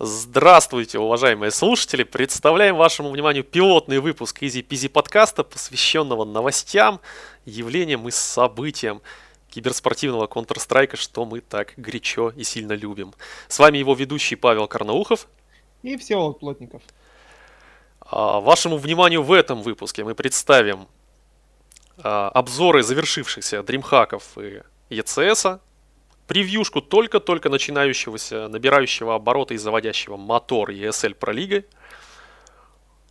Здравствуйте, уважаемые слушатели! Представляем вашему вниманию пилотный выпуск Easy Peasy подкаста, посвященного новостям, явлениям и событиям киберспортивного Counter-Strike, что мы так горячо и сильно любим. С вами его ведущий Павел Карнаухов. И Всеволод Плотников. А, вашему вниманию в этом выпуске мы представим а, обзоры завершившихся дримхаков и ECS, превьюшку только-только начинающегося, набирающего обороты и заводящего мотор ESL Pro League.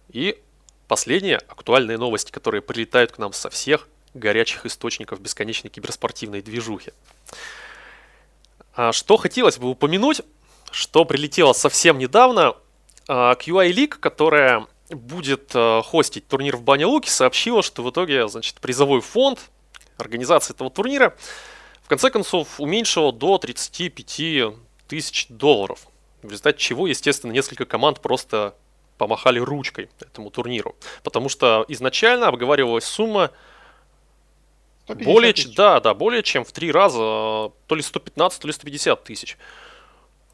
И последние актуальные новости, которые прилетают к нам со всех горячих источников бесконечной киберспортивной движухи. А что хотелось бы упомянуть, что прилетело совсем недавно, а, QI League, которая будет а, хостить турнир в Бане Луки, сообщила, что в итоге, значит, призовой фонд организации этого турнира в конце концов уменьшила до 35 тысяч долларов. В результате чего, естественно, несколько команд просто помахали ручкой этому турниру. Потому что изначально обговаривалась сумма более, тысяч. да, да, более чем в три раза, то ли 115, то ли 150 тысяч.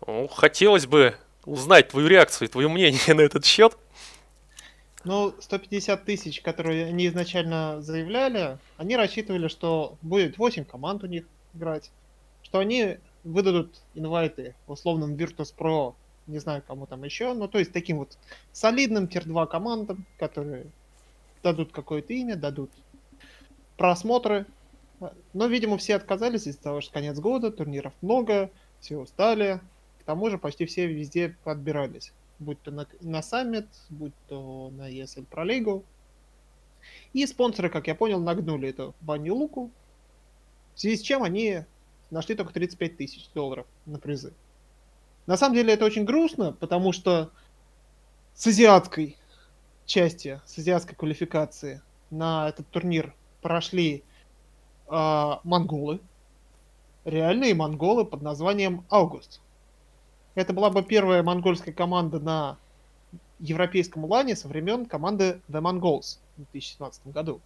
Ну, хотелось бы узнать твою реакцию твое мнение на этот счет. Ну, 150 тысяч, которые они изначально заявляли, они рассчитывали, что будет 8 команд у них играть, что они выдадут инвайты в условном Virtus Pro, не знаю кому там еще, ну то есть таким вот солидным тир-2 командам, которые дадут какое-то имя, дадут просмотры. Но, видимо, все отказались из-за того, что конец года, турниров много, все устали. К тому же почти все везде подбирались. Будь то на, на саммит, будь то на ESL Pro League. И спонсоры, как я понял, нагнули эту баню луку, в связи с чем они нашли только 35 тысяч долларов на призы. На самом деле это очень грустно, потому что с азиатской части, с азиатской квалификации на этот турнир прошли э, монголы, реальные монголы под названием Аугуст. Это была бы первая монгольская команда на европейском лане со времен команды The Mongols в 2017 году.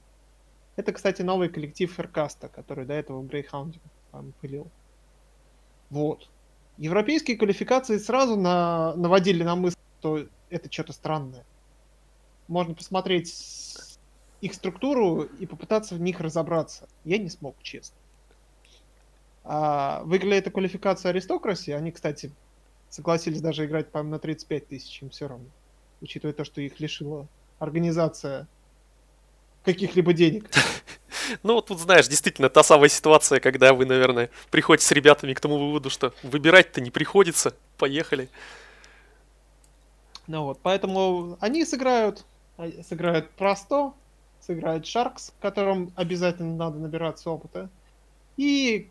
Это, кстати, новый коллектив Феркаста, который до этого в Грейхаунде пылил. Вот. Европейские квалификации сразу на, наводили на мысль, что это что-то странное. Можно посмотреть их структуру и попытаться в них разобраться. Я не смог, честно. А, выиграли эту квалификацию аристокраси. Они, кстати, согласились даже играть, по-моему, на 35 тысяч, им все равно. Учитывая то, что их лишила организация каких-либо денег. Ну, вот тут, знаешь, действительно, та самая ситуация, когда вы, наверное, приходите с ребятами к тому выводу, что выбирать-то не приходится. Поехали. Ну вот, поэтому они сыграют, а, сыграют просто, сыграют Sharks, которым обязательно надо набираться опыта, и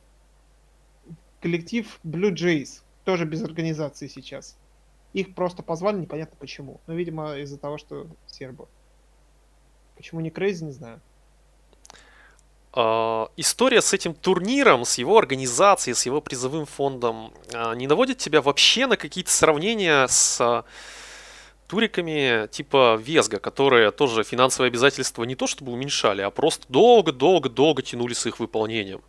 коллектив Blue Jays, тоже без организации сейчас. Их просто позвали, непонятно почему. Но, видимо, из-за того, что сербы. Почему не Крейзи, не знаю. Uh, история с этим турниром, с его организацией, с его призовым фондом uh, не наводит тебя вообще на какие-то сравнения с uh, туриками типа Везга, которые тоже финансовые обязательства не то чтобы уменьшали, а просто долго-долго-долго тянули с их выполнением.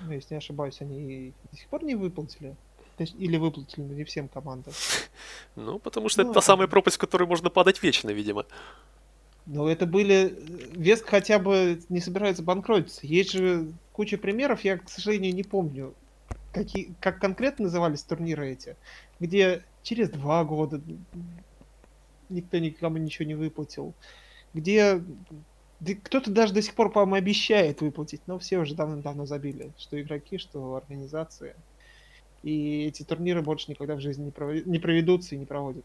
Ну, если не ошибаюсь, они до сих пор не выплатили. Или выплатили, но не всем командам. Ну, потому что это та самая пропасть, в которую можно падать вечно, видимо. Ну, это были... Веск хотя бы не собирается банкротиться. Есть же куча примеров, я, к сожалению, не помню, какие, как конкретно назывались турниры эти, где через два года никто никому ничего не выплатил, где кто-то даже до сих пор, по-моему, обещает выплатить, но все уже давно-давно забили, что игроки, что организации. И эти турниры больше никогда в жизни не проведутся и не проводят.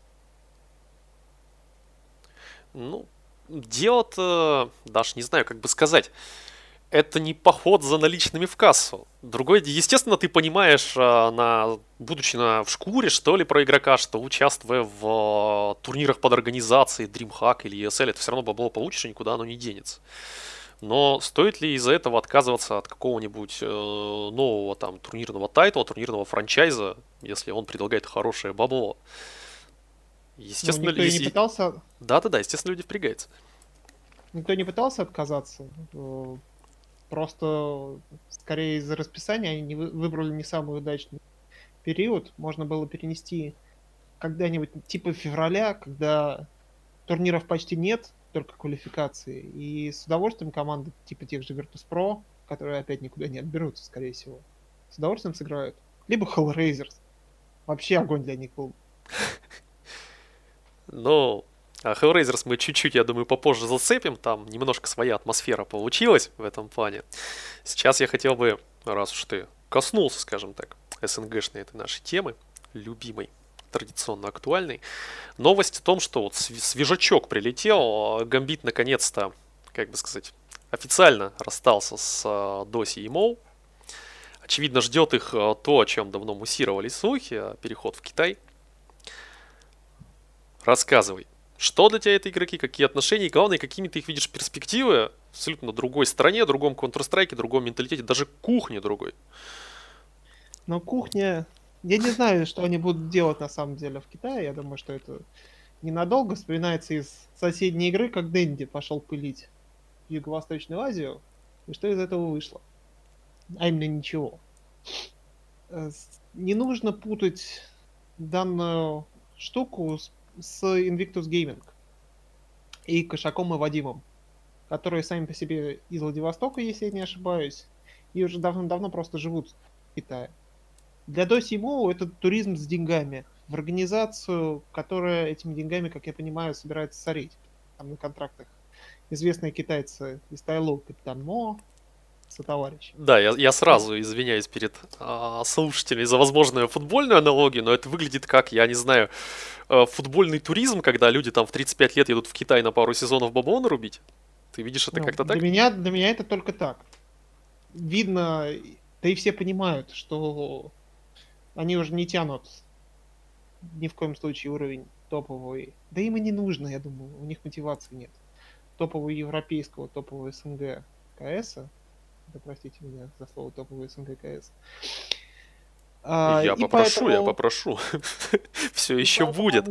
Ну, дело-то, даже не знаю, как бы сказать, это не поход за наличными в кассу. Другое, естественно, ты понимаешь, а, на, будучи на, в шкуре, что ли, про игрока, что участвуя в а, турнирах под организацией DreamHack или ESL, это все равно бабло получишь, и никуда оно не денется. Но стоит ли из-за этого отказываться от какого-нибудь э, нового там турнирного тайтла, турнирного франчайза, если он предлагает хорошее бабло? Естественно, ну, никто не пытался... Да-да-да, естественно, люди впрягаются. Никто не пытался отказаться. Э, просто, скорее из-за расписания, они выбрали не самый удачный период. Можно было перенести когда-нибудь типа февраля, когда турниров почти нет, только квалификации, и с удовольствием команды типа тех же Virtus.pro, которые опять никуда не отберутся, скорее всего, с удовольствием сыграют. Либо Hellraisers. Вообще огонь для них был. Ну, а Hellraisers мы чуть-чуть, я думаю, попозже зацепим. Там немножко своя атмосфера получилась в этом плане. Сейчас я хотел бы, раз уж ты коснулся, скажем так, СНГшной этой нашей темы, любимой, традиционно актуальной, новость о том, что вот свежачок прилетел, Гамбит наконец-то, как бы сказать, официально расстался с а, Доси и Моу. Очевидно, ждет их а, то, о чем давно муссировали слухи, переход в Китай. Рассказывай, что для тебя это игроки, какие отношения, и главное, какими ты их видишь перспективы абсолютно другой стране, другом Counter-Strike, другом менталитете, даже кухне другой. Но кухня... Я не знаю, что они будут делать на самом деле в Китае. Я думаю, что это ненадолго вспоминается из соседней игры, как Дэнди пошел пылить Юго-Восточную Азию. И что из этого вышло? А именно ничего. Э, не нужно путать данную штуку с, с Invictus Gaming и Кошаком и Вадимом, которые сами по себе из Владивостока, если я не ошибаюсь, и уже давно-давно просто живут в Китае. Для Досимо это туризм с деньгами в организацию, которая этими деньгами, как я понимаю, собирается сорить там на контрактах. Известные китайцы из Тайлу, Капитан Мо, сотоварищ. Да, я, я сразу извиняюсь перед а, слушателями за возможную футбольную аналогию, но это выглядит как, я не знаю, а, футбольный туризм, когда люди там в 35 лет едут в Китай на пару сезонов бабло рубить. Ты видишь это ну, как-то так? Для меня, для меня это только так. Видно, да и все понимают, что они уже не тянут ни в коем случае уровень топовый. Да им и не нужно, я думаю, у них мотивации нет. Топового европейского, топового СНГ КС да простите меня за слово топовый СНГ КС. А, я попрошу, поэтому... я попрошу. Все еще будет.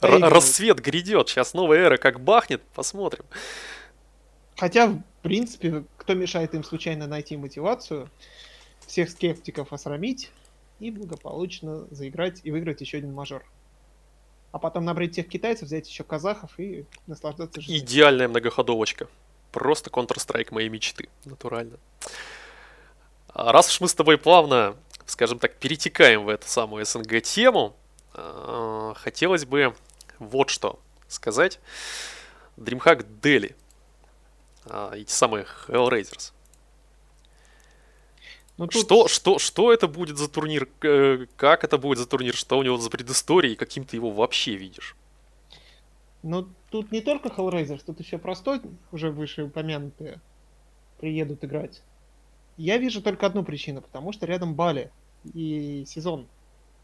Рассвет грядет. Сейчас новая эра как бахнет, посмотрим. Хотя, в принципе, кто мешает им случайно найти мотивацию, всех скептиков осрамить и благополучно заиграть и выиграть еще один мажор. А потом набрать тех китайцев, взять еще казахов и наслаждаться жизнью. Идеальная многоходовочка. Просто Counter-Strike моей мечты, натурально. А раз уж мы с тобой плавно, скажем так, перетекаем в эту самую СНГ-тему, а, хотелось бы вот что сказать. DreamHack Delhi. А, эти самые Hellraisers. Ну, тут... что, что, что это будет за турнир? Как это будет за турнир? Что у него за предыстория? И каким ты его вообще видишь? Ну, тут не только Hellraisers, тут еще простой, уже выше упомянутые, приедут играть. Я вижу только одну причину, потому что рядом Бали и сезон.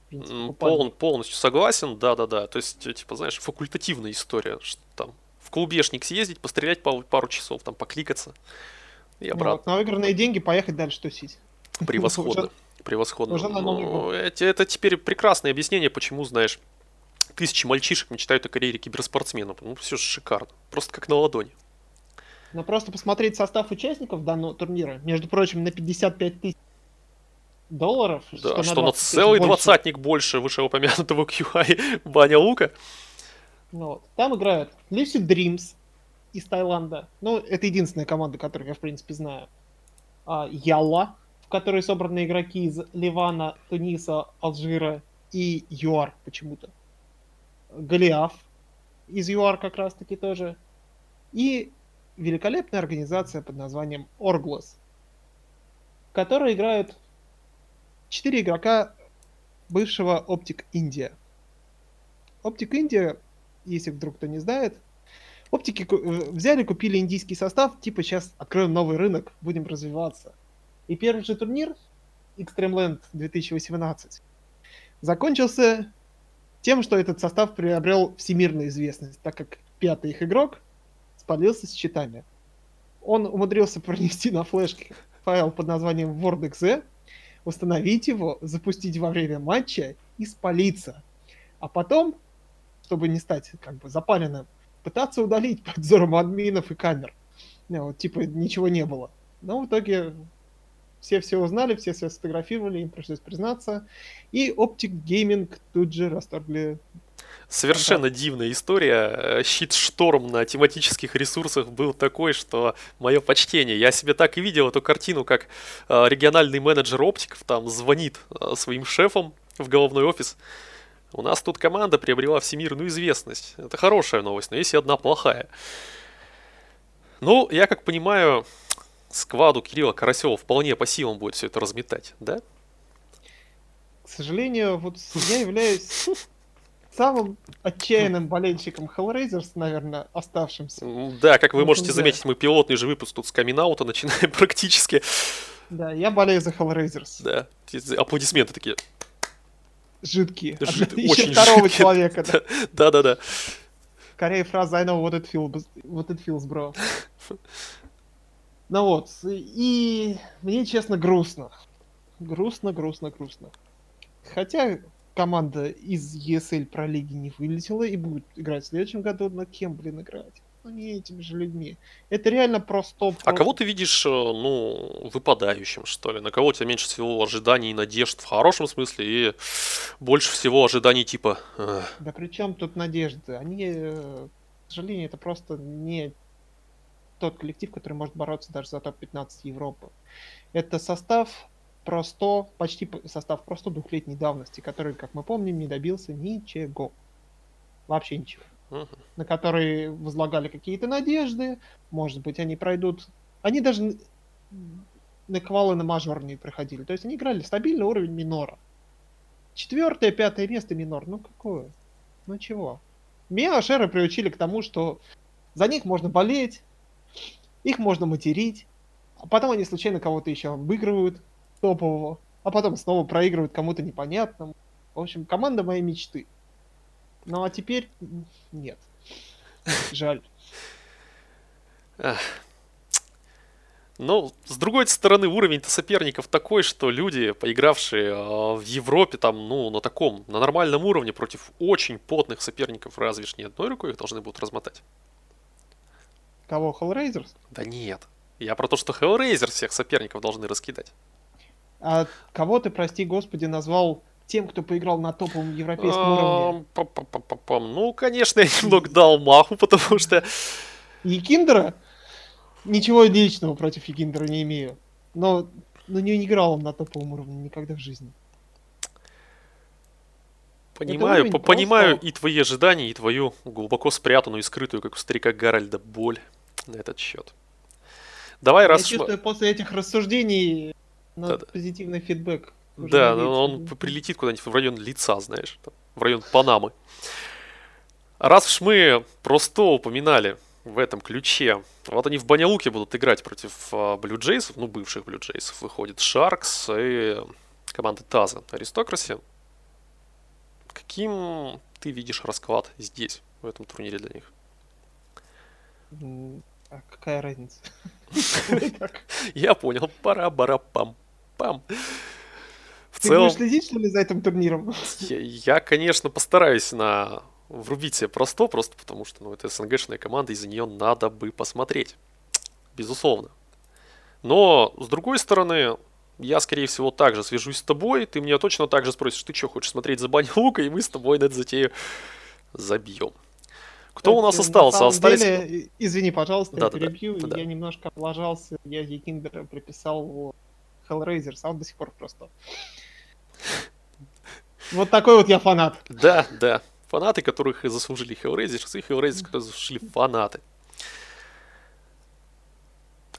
Принципе, Пол, полностью согласен, да-да-да. То есть, типа, знаешь, факультативная история, что там в клубешник съездить, пострелять пару, пару часов, там покликаться и обратно. Ну, вот, на выигранные деньги поехать дальше тусить. Превосходно. Превосходно. Уже ну, это, это теперь прекрасное объяснение, почему, знаешь, тысячи мальчишек мечтают о карьере киберспортсмена. Ну, все шикарно. Просто как на ладони. Но просто посмотреть состав участников данного турнира, между прочим, на 55 тысяч долларов. Да, что, что на, на целый больше. двадцатник больше вышеупомянутого QI Баня Лука. Ну, вот. Там играют Lucid Dreams из Таиланда. Ну, это единственная команда, которую я, в принципе, знаю. А, Ялла, в которой собраны игроки из Ливана, Туниса, Алжира и ЮАР почему-то. Голиаф из ЮАР как раз-таки тоже. И великолепная организация под названием Орглос, в которой играют четыре игрока бывшего Optic India. Optic India, если вдруг кто не знает, Оптики э, взяли, купили индийский состав, типа сейчас откроем новый рынок, будем развиваться. И первый же турнир, Extreme Land 2018, закончился тем, что этот состав приобрел всемирную известность, так как пятый их игрок спалился с читами. Он умудрился пронести на флешке файл под названием WordExe, установить его, запустить во время матча и спалиться. А потом, чтобы не стать как бы запаленным, пытаться удалить под взором админов и камер. Ну, вот, типа ничего не было. Но в итоге все все узнали, все все сфотографировали, им пришлось признаться. И Optic Gaming тут же расторгли Совершенно дивная история. Щит-шторм на тематических ресурсах был такой, что мое почтение. Я себе так и видел эту картину, как э, региональный менеджер оптиков там звонит э, своим шефам в головной офис. У нас тут команда приобрела всемирную известность. Это хорошая новость, но есть и одна плохая. Ну, я как понимаю, скваду Кирилла Карасева вполне по силам будет все это разметать, да? К сожалению, вот я являюсь самым отчаянным болельщиком Hellraisers, наверное, оставшимся. Да, как вы можете заметить, мы пилотный же выпуск тут с камин начинаем практически. Да, я болею за Hellraisers. Да, аплодисменты такие. Жидкие. Жид... Еще второго жидкие. человека. Да, да, да. Скорее фраза I know what it feels, what it feels bro. Ну вот, и мне, честно, грустно. Грустно, грустно, грустно. Хотя команда из ESL про лиги не вылетела и будет играть в следующем году, на кем, блин, играть? Ну, не этими же людьми. Это реально просто... А кого ты видишь, э, ну, выпадающим, что ли? На кого у тебя меньше всего ожиданий и надежд в хорошем смысле и больше всего ожиданий типа... Э... Да при чем тут надежды? Они, э, к сожалению, это просто не тот коллектив, который может бороться даже за топ-15 Европы. Это состав просто, почти состав просто двухлетней давности, который, как мы помним, не добился ничего. Вообще ничего. Uh-huh. На которые возлагали какие-то надежды. Может быть, они пройдут... Они даже на квалы на мажор не проходили. То есть они играли стабильный уровень минора. Четвертое, пятое место минор. Ну какое? Ну чего? Меня Шеры приучили к тому, что за них можно болеть, их можно материть, а потом они случайно кого-то еще обыгрывают, топового, а потом снова проигрывают кому-то непонятному. В общем, команда моей мечты. Ну а теперь нет. Жаль. Но, с другой стороны, уровень-то соперников такой, что люди, поигравшие э, в Европе, там, ну, на таком, на нормальном уровне, против очень потных соперников, разве ж не одной рукой их должны будут размотать. Кого, Hellraisers? Да нет. Я про то, что Hellraisers всех соперников должны раскидать. А кого ты, прости господи, назвал тем, кто поиграл на топовом европейском уровне? Ну, конечно, я немного дал маху, потому что... Якиндера? Ничего личного против Якиндера не имею. Но, но не играл он на топовом уровне никогда в жизни. Понимаю, по понимаю просто... и твои ожидания, и твою глубоко спрятанную и скрытую, как у старика Гарольда, боль на этот счет. Давай, я раз... чувствую, после этих рассуждений но да, позитивный фидбэк. Да, но он прилетит куда-нибудь в район лица, знаешь, там, в район Панамы. Раз уж мы просто упоминали в этом ключе, вот они в Банялуке будут играть против Блю uh, Джейсов, ну, бывших Блю Джейсов, выходит Шаркс и команда Таза Аристокраси. Каким ты видишь расклад здесь, в этом турнире для них? А какая разница? Я понял. Пара-бара-пам пам. В Ты целом, будешь следить, что ли, за этим турниром? Я, я, конечно, постараюсь на врубить себе просто, просто потому что, ну, это СНГшная команда, и за нее надо бы посмотреть. Безусловно. Но, с другой стороны, я, скорее всего, также свяжусь с тобой, ты меня точно так же спросишь, ты что, хочешь смотреть за Бани Лука, и мы с тобой на эту затею забьем. Кто Это, у нас остался? Остались... Деле, извини, пожалуйста, да, я перебью, да, да. я немножко облажался, я Якиндера приписал Hellraisers, а он до сих пор просто. Вот такой вот я фанат. Да, да. Фанаты, которых заслужили Hellraisers, и Hellraisers, которые заслужили фанаты.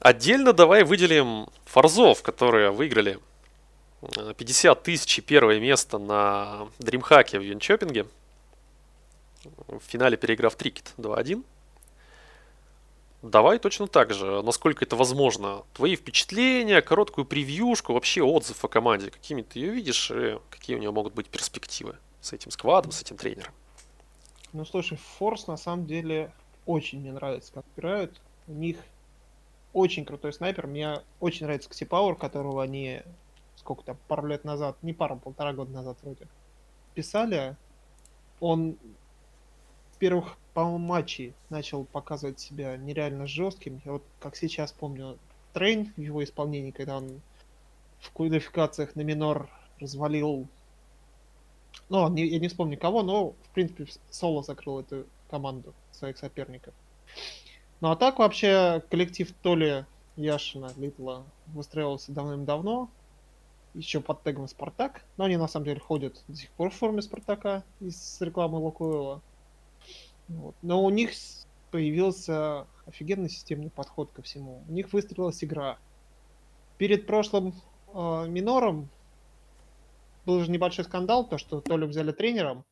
Отдельно давай выделим Форзов, которые выиграли 50 тысяч и первое место на Дримхаке в Юнчопинге. В финале переиграв Трикет 2-1. Давай точно так же, насколько это возможно. Твои впечатления, короткую превьюшку, вообще отзыв о команде. Какими ты ее видишь и какие у нее могут быть перспективы с этим сквадом, с этим тренером. Ну, слушай, Форс на самом деле очень мне нравится, как играют. У них очень крутой снайпер. Мне очень нравится Кси Пауэр, которого они сколько то пару лет назад, не пару, полтора года назад вроде, писали. Он в первых по матче начал показывать себя нереально жестким. Я вот как сейчас помню Train в его исполнении, когда он в квалификациях на minor развалил Ну, я не вспомню кого, но, в принципе, Соло закрыл эту команду своих соперников. Ну, а так вообще коллектив то ли Яшина, Литла выстраивался давным-давно, еще под тегом Спартак, но они на самом деле ходят до сих пор в форме Спартака из рекламы Лукойла. Вот. Но у них появился офигенный системный подход ко всему. У них выстрелилась игра. Перед прошлым э, минором был же небольшой скандал, то, что Толю взяли тренером,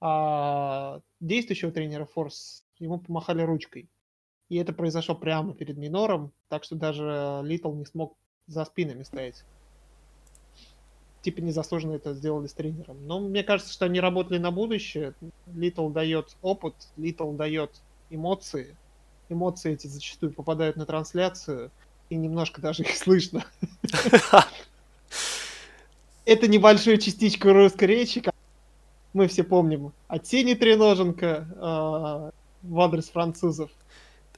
а действующего тренера Форс ему помахали ручкой. И это произошло прямо перед минором, так что даже Литл не смог за спинами стоять. Типа незаслуженно это сделали с тренером. Но мне кажется, что они работали на будущее. Литл дает опыт, Литл дает эмоции. Эмоции эти зачастую попадают на трансляцию, и немножко даже их слышно. Это небольшую частичку русской речи, мы все помним от Сени Треноженко э, в адрес французов.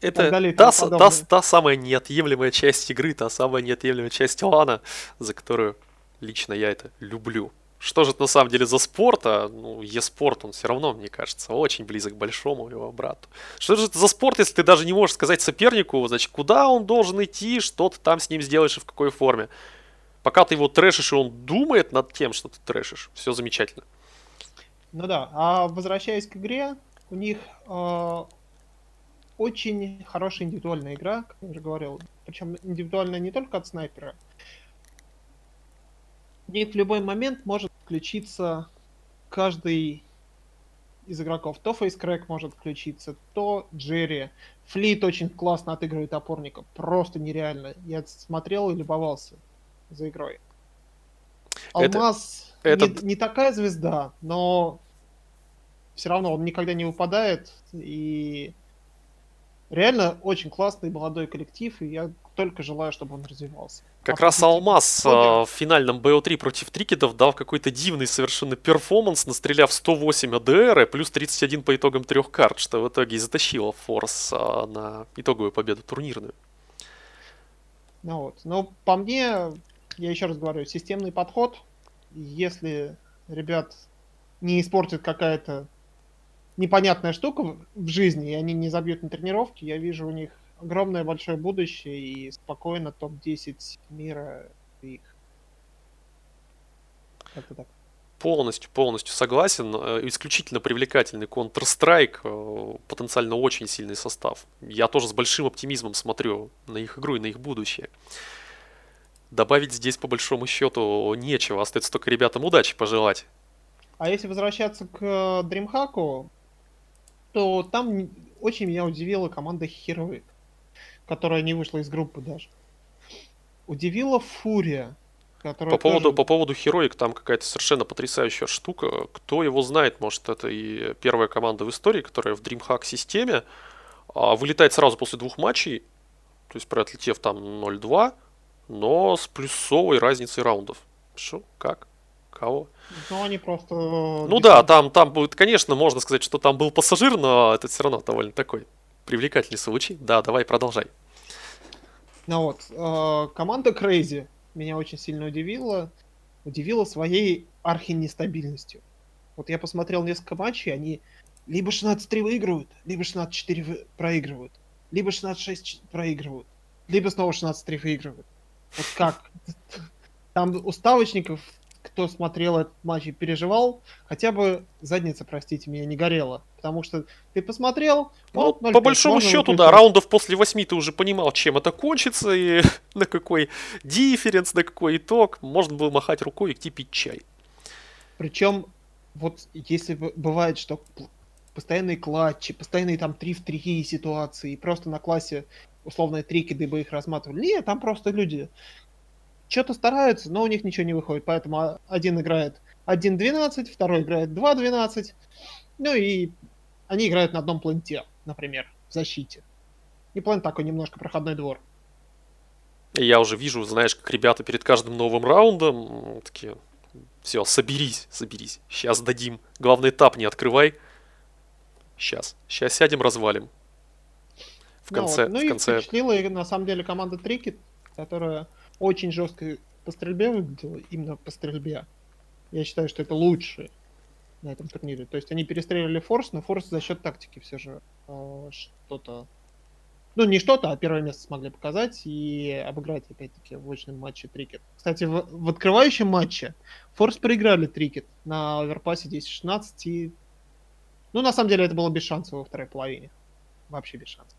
Это та, та, та самая неотъемлемая часть игры, та самая неотъемлемая часть Лана, за которую лично я это люблю. Что же это на самом деле за спорт? А, ну, e-спорт, он все равно, мне кажется, очень близок к большому его брату. Что же это за спорт, если ты даже не можешь сказать сопернику, значит, куда он должен идти, что ты там с ним сделаешь и в какой форме? Пока ты его трэшишь, и он думает над тем, что ты трэшишь, все замечательно. Ну да, а возвращаясь к игре, у них э, очень хорошая индивидуальная игра, как я уже говорил. Причем индивидуальная не только от снайпера. В них в любой момент может включиться каждый из игроков. То фейскрэк может включиться, то Джерри. Флит очень классно отыгрывает опорника. Просто нереально. Я смотрел и любовался за игрой. Алмаз это, это... Не, не такая звезда, но все равно он никогда не выпадает. И реально очень классный молодой коллектив, и я только желаю, чтобы он развивался. Как а раз Алмаз э, в финальном BO3 против Трикетов дал какой-то дивный совершенно перформанс, настреляв 108 АДР плюс 31 по итогам трех карт, что в итоге и затащило Форс э, на итоговую победу турнирную. Ну вот. Но по мне, я еще раз говорю, системный подход. Если ребят не испортит какая-то непонятная штука в жизни, и они не забьют на тренировке, я вижу у них огромное большое будущее и спокойно топ-10 мира их. Как-то так. Полностью, полностью согласен. Э, исключительно привлекательный Counter-Strike, э, потенциально очень сильный состав. Я тоже с большим оптимизмом смотрю на их игру и на их будущее. Добавить здесь по большому счету нечего, остается только ребятам удачи пожелать. А если возвращаться к DreamHack, то там очень меня удивила команда Heroic, которая не вышла из группы даже. Удивила Фурия, которая по поводу, тоже... по поводу Heroic, там какая-то совершенно потрясающая штука. Кто его знает, может, это и первая команда в истории, которая в DreamHack системе а, вылетает сразу после двух матчей, то есть проотлетев там 0-2, но с плюсовой разницей раундов. Что? Как? Кого? Ну, они просто... Ну да, там, там будет, конечно, можно сказать, что там был пассажир, но это все равно довольно такой привлекательный случай. Да, давай, продолжай. Ну вот, э, команда Crazy меня очень сильно удивила. Удивила своей архинестабильностью. Вот я посмотрел несколько матчей, они либо 16-3 выигрывают, либо 16-4 проигрывают, либо 16-6 проигрывают, либо снова 16-3 выигрывают. Вот как? Там уставочников, кто смотрел этот матч и переживал, хотя бы задница, простите меня, не горела. Потому что ты посмотрел, ну, по большому счету, да, раундов после восьми ты уже понимал, чем это кончится, и на какой дифференс, на какой итог. Можно было махать рукой и идти пить чай. Причем, вот если бывает, что постоянные клатчи, постоянные там 3 в 3 ситуации, просто на классе условные трикиды бы их разматывали. Нет, там просто люди что-то стараются, но у них ничего не выходит. Поэтому один играет 1.12, второй играет 2.12. Ну и они играют на одном пленте, например, в защите. И плент такой немножко проходной двор. Я уже вижу, знаешь, как ребята перед каждым новым раундом такие, все, соберись, соберись, сейчас дадим. Главный этап не открывай. Сейчас, сейчас сядем, развалим. В конце, ну, вот. ну в конце... и впечатлила на самом деле команда Трикет, которая очень жестко по стрельбе выглядела, именно по стрельбе. Я считаю, что это лучшие на этом турнире. То есть они перестреливали Форс, но Форс за счет тактики все же э, что-то... Ну, не что-то, а первое место смогли показать и обыграть, опять-таки, в очном матче Трикет. Кстати, в, в открывающем матче Форс проиграли Трикет на оверпасе 10-16 и... Ну, на самом деле, это было без шансов во второй половине. Вообще без шансов.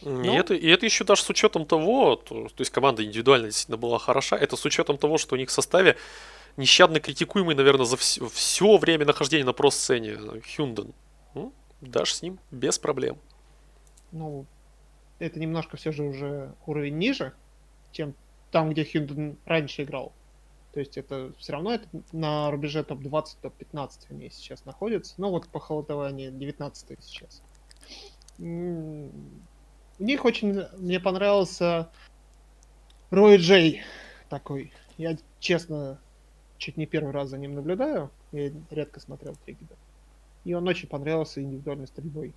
И, ну, это, и это еще даже с учетом того, то, то есть команда индивидуально действительно была хороша, это с учетом того, что у них в составе нещадно критикуемый, наверное, за все, все время нахождения на про-сцене Хюнден. Ну, дашь с ним без проблем. Ну, это немножко все же уже уровень ниже, чем там, где Хюнден раньше играл. То есть это все равно это на рубеже топ-20, топ-15 они сейчас находятся. Ну вот по они 19 сейчас. У них очень мне понравился Рой Джей такой. Я, честно, чуть не первый раз за ним наблюдаю. Я редко смотрел Триггера. И он очень понравился индивидуальной стрельбой.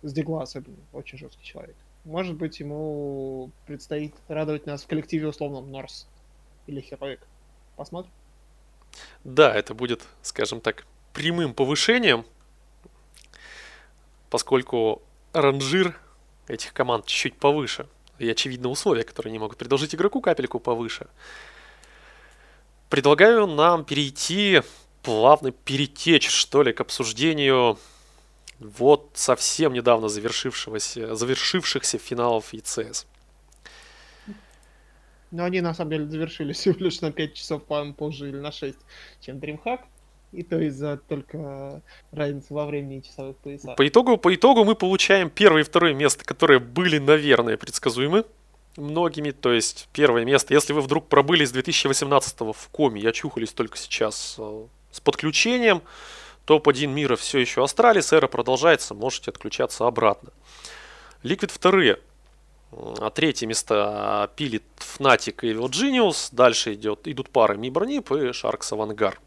С Дигла особенно. Очень жесткий человек. Может быть, ему предстоит радовать нас в коллективе условном Норс или Хероик. Посмотрим. Да, это будет, скажем так, прямым повышением, поскольку ранжир этих команд чуть-чуть повыше. И очевидно условия, которые не могут предложить игроку капельку повыше. Предлагаю нам перейти, плавно перетечь, что ли, к обсуждению вот совсем недавно завершившегося, завершившихся финалов ЕЦС. Но они на самом деле завершились всего лишь на 5 часов, по позже или на 6, чем DreamHack. И то из-за только разницы во времени и часовых поясах. По итогу, по итогу мы получаем первое и второе место, которые были, наверное, предсказуемы многими. То есть первое место, если вы вдруг пробыли с 2018 в коме, я чухались только сейчас э, с подключением, топ-1 мира все еще Astralis, эра продолжается, можете отключаться обратно. Liquid вторые. А третье место пилит Fnatic и Evil. Дальше идет, идут пары MIBR, NiP и Sharks AVANGAR.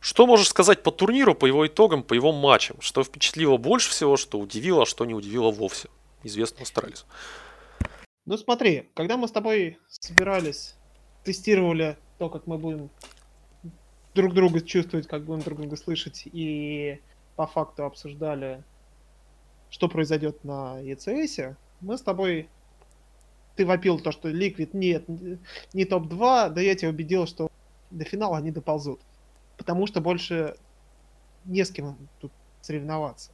Что можешь сказать по турниру, по его итогам, по его матчам? Что впечатлило больше всего, что удивило, а что не удивило вовсе? Известно Astralis. Ну смотри, когда мы с тобой собирались, тестировали то, как мы будем друг друга чувствовать, как будем друг друга слышать, и по факту обсуждали, что произойдет на ECS, мы с тобой... Ты вопил то, что Liquid нет, не топ-2, да я тебя убедил, что до финала они доползут. Потому что больше не с кем тут соревноваться.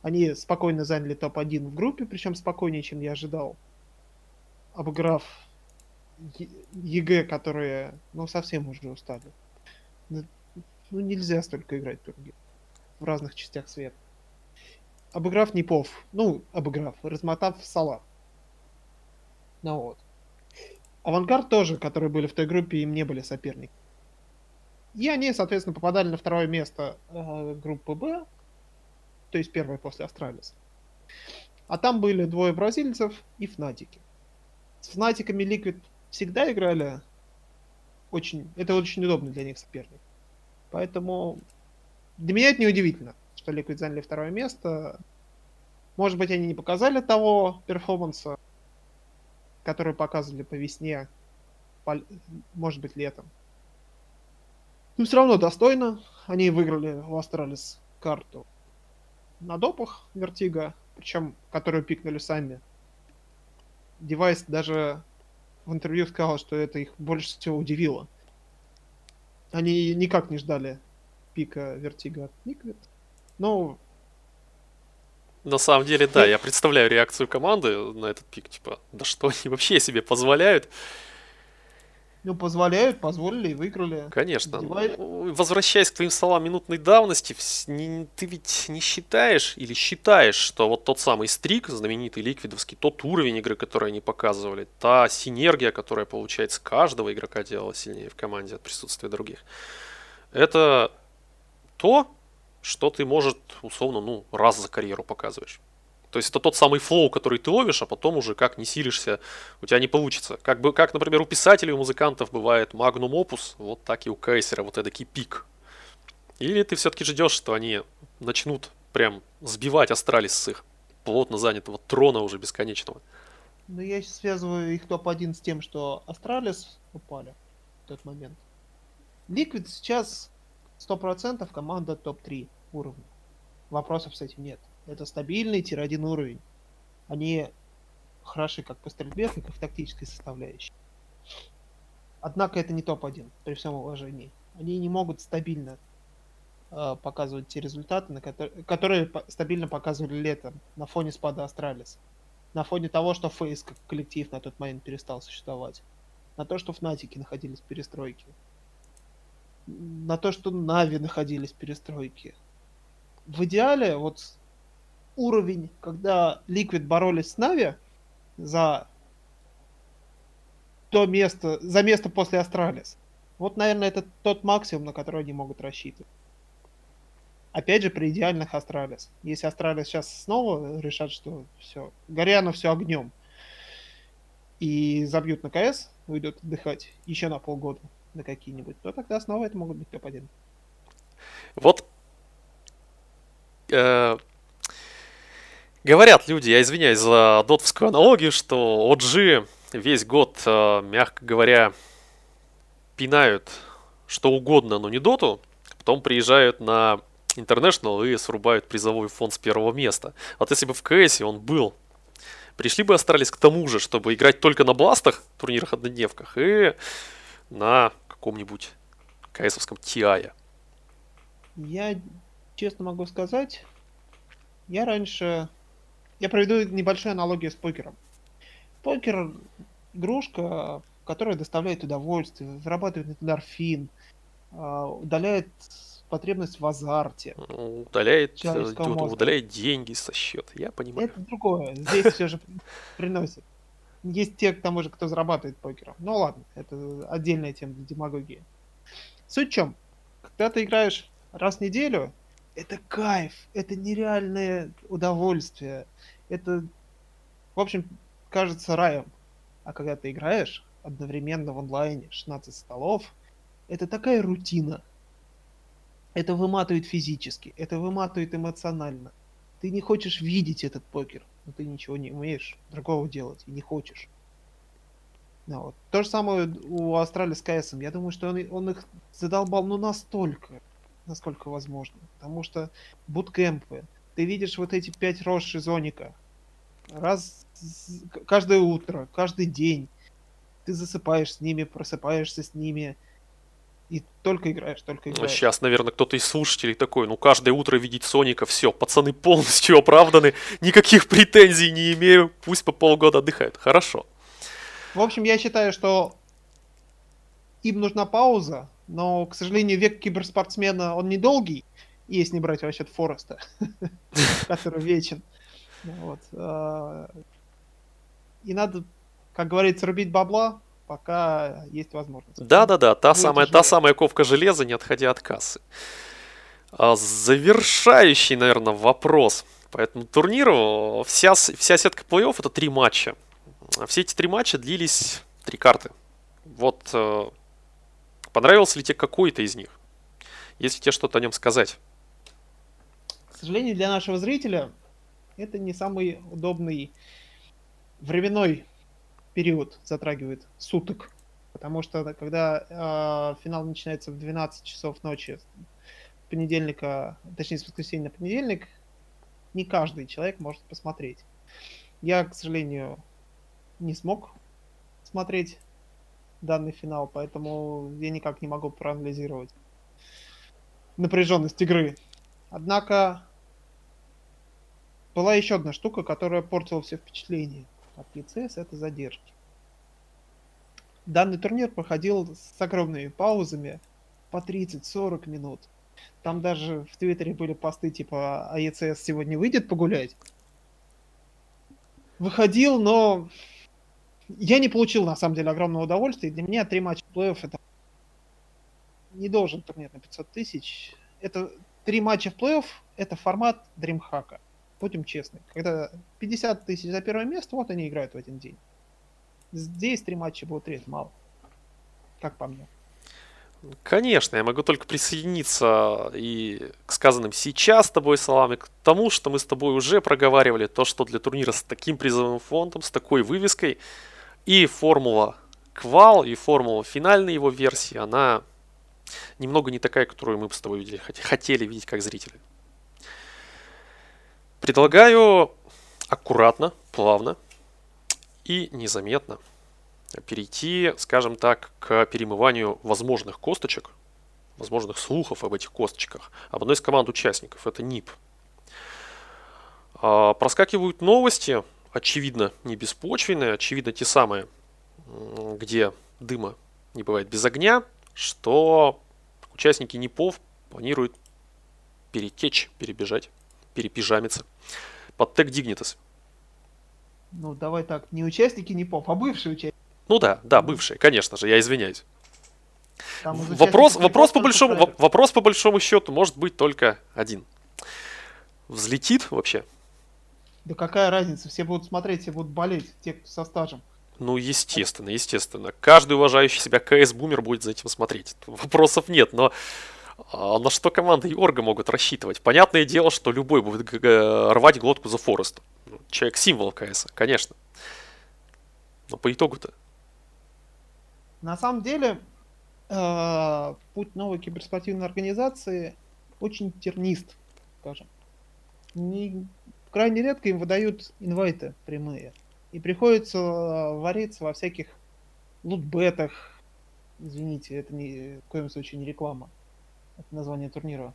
Они спокойно заняли топ-1 в группе, причем спокойнее, чем я ожидал обыграв EG, которые, ну, совсем уже устали. Ну, нельзя столько играть в турнир в разных частях света. Обыграв Нипов, ну, обыграв, размотав Сала. Ну вот. AVANGAR тоже, которые были в той группе, им не были соперники. И они, соответственно, попадали на второе место э, группы Б, то есть первое после Astralis а. А там были двое бразильцев и Фнатики с Фнатиками Liquid всегда играли очень... Это очень удобно для них соперник. Поэтому для меня это не удивительно, что Liquid заняли второе место. Может быть, они не показали того перформанса, который показывали по весне, по, может быть, летом. Но все равно достойно. Они выиграли у Astralis карту на допах Vertigo, причем которую пикнули сами device даже в интервью сказал, что это их больше всего удивило. Они никак не ждали пика Vertigo от Liquid. Но... На самом деле, да, я представляю реакцию команды на этот пик, типа, да что они вообще себе позволяют? Ну, позволяют, позволили и выиграли. Конечно. Девай... Ну, возвращаясь к твоим словам минутной давности, ты ведь не считаешь или считаешь, что вот тот самый стрик, знаменитый ликвидовский, тот уровень игры, который они показывали, та синергия, которая, получается, каждого игрока делала сильнее в команде от присутствия других, это то, что ты, может, условно, ну, раз за карьеру показываешь. То есть это тот самый флоу, который ты ловишь, а потом уже как не силишься, у тебя не получится. Как, бы, как например, у писателей, у музыкантов бывает магнум опус, вот так и у Кейсера, вот эдакий пик. Или ты все-таки ждешь, что они начнут прям сбивать Astralis с их плотно занятого трона уже бесконечного. Ну, я связываю их топ-1 с тем, что Astralis упали в тот момент. Liquid сейчас 100% команда топ-3 уровня. Вопросов с этим нет. Это стабильный tier-1 уровень. Они хороши как по стрельбе, так и в тактической составляющей. Однако это не топ-1, при всем уважении. Они не могут стабильно э, показывать те результаты, на которые, которые стабильно показывали летом на фоне спада Astralis. На фоне того, что FaZe как коллектив на тот момент перестал существовать. На то, что Fnatic находились перестройки. На то, что NAVI находились перестройки. В идеале, вот уровень, когда Liquid боролись с NAVI за то место, за место после Astralis. Вот, наверное, это тот максимум, на который они могут рассчитывать. Опять же, при идеальных Astralis. Если Astralis сейчас снова решат, что все, горя все огнем, и забьют на CS, уйдут отдыхать еще на полгода на какие-нибудь, то тогда снова это могут быть топ-1. Вот э, говорят люди, я извиняюсь за дотовскую аналогию, что OG весь год, э, мягко говоря, пинают что угодно, но не доту, потом приезжают на International и срубают призовой фонд с первого места. Вот если бы в КС он был, пришли бы остались к тому же, чтобы играть только на бластах, турнирах однодневках и на каком-нибудь КСовском TI. Я честно могу сказать, я раньше... Я проведу небольшую аналогию с покером. Покер — игрушка, которая доставляет удовольствие, вырабатывает эндорфин, а, удаляет потребность в азарте. Удаляет, э, удаляет деньги со счета, я понимаю. Это другое. Здесь все же приносит. Есть те, к тому же, кто зарабатывает покером. Ну ладно, это отдельная тема для демагогии. Суть в чем? Когда ты играешь раз в неделю, это кайф, это нереальное удовольствие. Это, в общем, кажется раем. А когда ты играешь одновременно в онлайне 16 столов, это такая рутина. Это выматывает физически, это выматывает эмоционально. Ты не хочешь видеть этот покер, но ты ничего не умеешь другого делать и не хочешь. Ну, вот. То же самое у Австралии с КСом. Я думаю, что он, он их задолбал ну настолько, насколько возможно. Потому что буткемпы, ты видишь вот эти пять рож Шизоника, раз каждое утро, каждый день. Ты засыпаешь с ними, просыпаешься с ними. И только играешь, только ну, играешь. Ну, сейчас, наверное, кто-то из слушателей такой, ну, каждое утро видеть Соника, все, пацаны полностью оправданы, никаких претензий не имею, пусть по полгода отдыхают. Хорошо. В общем, я считаю, что им нужна пауза, но, к сожалению, век киберспортсмена, он недолгий, если не брать вообще Фореста, который вечен. Вот. А, и надо, как говорится, рубить бабла, пока есть возможность. Да-да-да, та самая, та самая ковка железа, не отходя от кассы. А, завершающий, наверное, вопрос по этому турниру. Вся, вся сетка плей-офф это три матча. Все эти три матча длились три карты. Вот э, понравился ли тебе какой-то из них? Если тебе что-то о нем сказать. К сожалению, для нашего зрителя это не самый удобный временной период затрагивает суток. Потому что когда э, финал начинается в 12 часов ночи понедельника, точнее с воскресенья на понедельник, не каждый человек может посмотреть. Я, к сожалению, не смог смотреть данный финал, поэтому я никак не могу проанализировать напряженность игры. Однако была еще одна штука, которая портила все впечатления от ECS, это задержки. Данный турнир проходил с огромными паузами по 30-40 минут. Там даже в Твиттере были посты типа «А ECS сегодня выйдет погулять?» Выходил, но я не получил на самом деле огромного удовольствия. Для меня три матча плей-офф это не должен турнир на 500 тысяч. Это три матча в плей-офф, это формат дримхака будем честны, когда 50 тысяч за первое место, вот они играют в один день. Здесь три матча три, это мало. Как по мне. Конечно, я могу только присоединиться и к сказанным сейчас с тобой словами, к тому, что мы с тобой уже проговаривали, то, что для турнира с таким призовым фондом, с такой вывеской, и формула квал, и формула финальной его версии, она немного не такая, которую мы бы с тобой видели, хотели видеть как зрители. Предлагаю аккуратно, плавно и незаметно перейти, скажем так, к перемыванию возможных косточек, возможных слухов об этих косточках, об одной из команд участников, это НИП. А, проскакивают новости, очевидно, не беспочвенные, очевидно, те самые, где дыма не бывает без огня, что участники НИПов планируют перетечь, перебежать, перепижамиться под тег Dignitas. Ну, давай так, не участники НИПов, а бывшие участники. Ну да, да, бывшие, конечно же, я извиняюсь. Вопрос, вопрос, по большому, вопрос по большому счету может быть только один. Взлетит вообще да какая разница, все будут смотреть, все будут болеть, те, кто со стажем. Ну, естественно, естественно. Каждый уважающий себя КС-бумер будет за этим смотреть. Вопросов нет, но а на что команда Йорга могут рассчитывать? Понятное дело, что любой будет рвать глотку за Форест. Ну, человек символ КС, конечно. Но по итогу-то. На самом деле, э, путь новой киберспортивной организации очень тернист, скажем. Не, крайне редко им выдают инвайты прямые. И приходится э, вариться во всяких лутбетах. Извините, это ни, в коем случае не реклама. Это название турнира.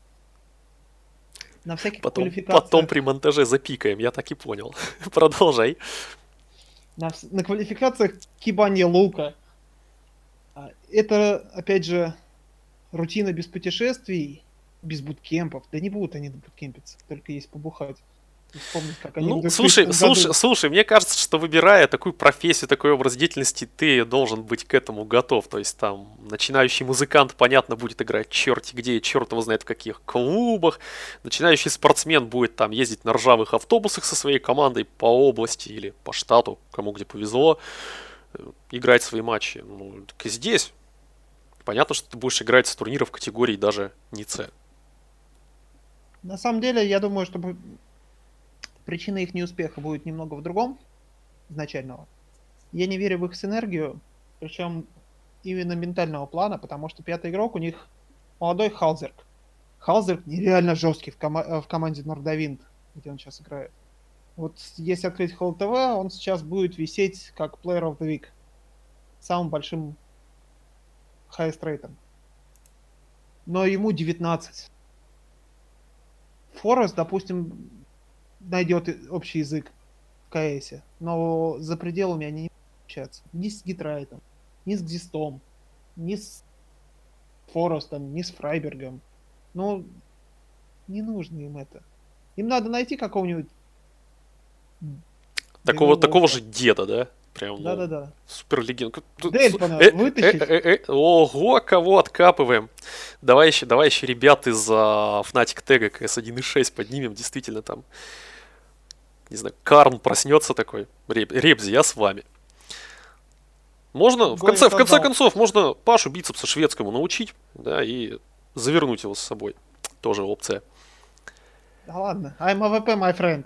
На всяких потом, квалификациях... Потом при монтаже запикаем, я так и понял. Продолжай. На, на квалификациях кибания лука. А, это, опять же, рутина без путешествий, без буткемпов. Да не будут они буткемпиться, только есть побухать вспомнить, как они ну, слушай, слушай, слушай, мне кажется, что выбирая такую профессию, такой образ деятельности, ты должен быть к этому готов. То есть там начинающий музыкант, понятно, будет играть черти где, черт его знает в каких клубах. Начинающий спортсмен будет там ездить на ржавых автобусах со своей командой по области или по штату, кому где повезло, э, играть свои матчи. Ну, так и здесь. Понятно, что ты будешь играть с турниров категории даже не С. На самом деле, я думаю, что Причина их неуспеха будет немного в другом изначального. Я не верю в их синергию, причем именно ментального плана, потому что пятый игрок у них молодой Халзерк. Халзерк нереально жесткий в, кома- э, в команде Нордовинд, где он сейчас играет. Вот если открыть Hall TV, он сейчас будет висеть как Player of the Week. Самым большим highest рейтом. Но ему 19. Форест, допустим, найдет общий язык в КС, но за пределами они не общаются. Ни с Гитрайтом, ни с Гзистом, ни с Форестом, ни с Фрайбергом. Ну, не нужно им это. Им надо найти какого-нибудь Такого, такого же деда, да? Прям, да, да, да. Супер легенда. Э, вытащить. Э, э, ого, кого откапываем. Давай еще, давай еще ребят из uh, Fnatic Tag CS 1.6 поднимем, действительно там не знаю, Карн проснется такой, Реб, Ребзи, я с вами. Можно, в конце, в конце концов, можно Пашу бицепса шведскому научить, да, и завернуть его с собой. Тоже опция. Да ладно, I'm AVP, my friend.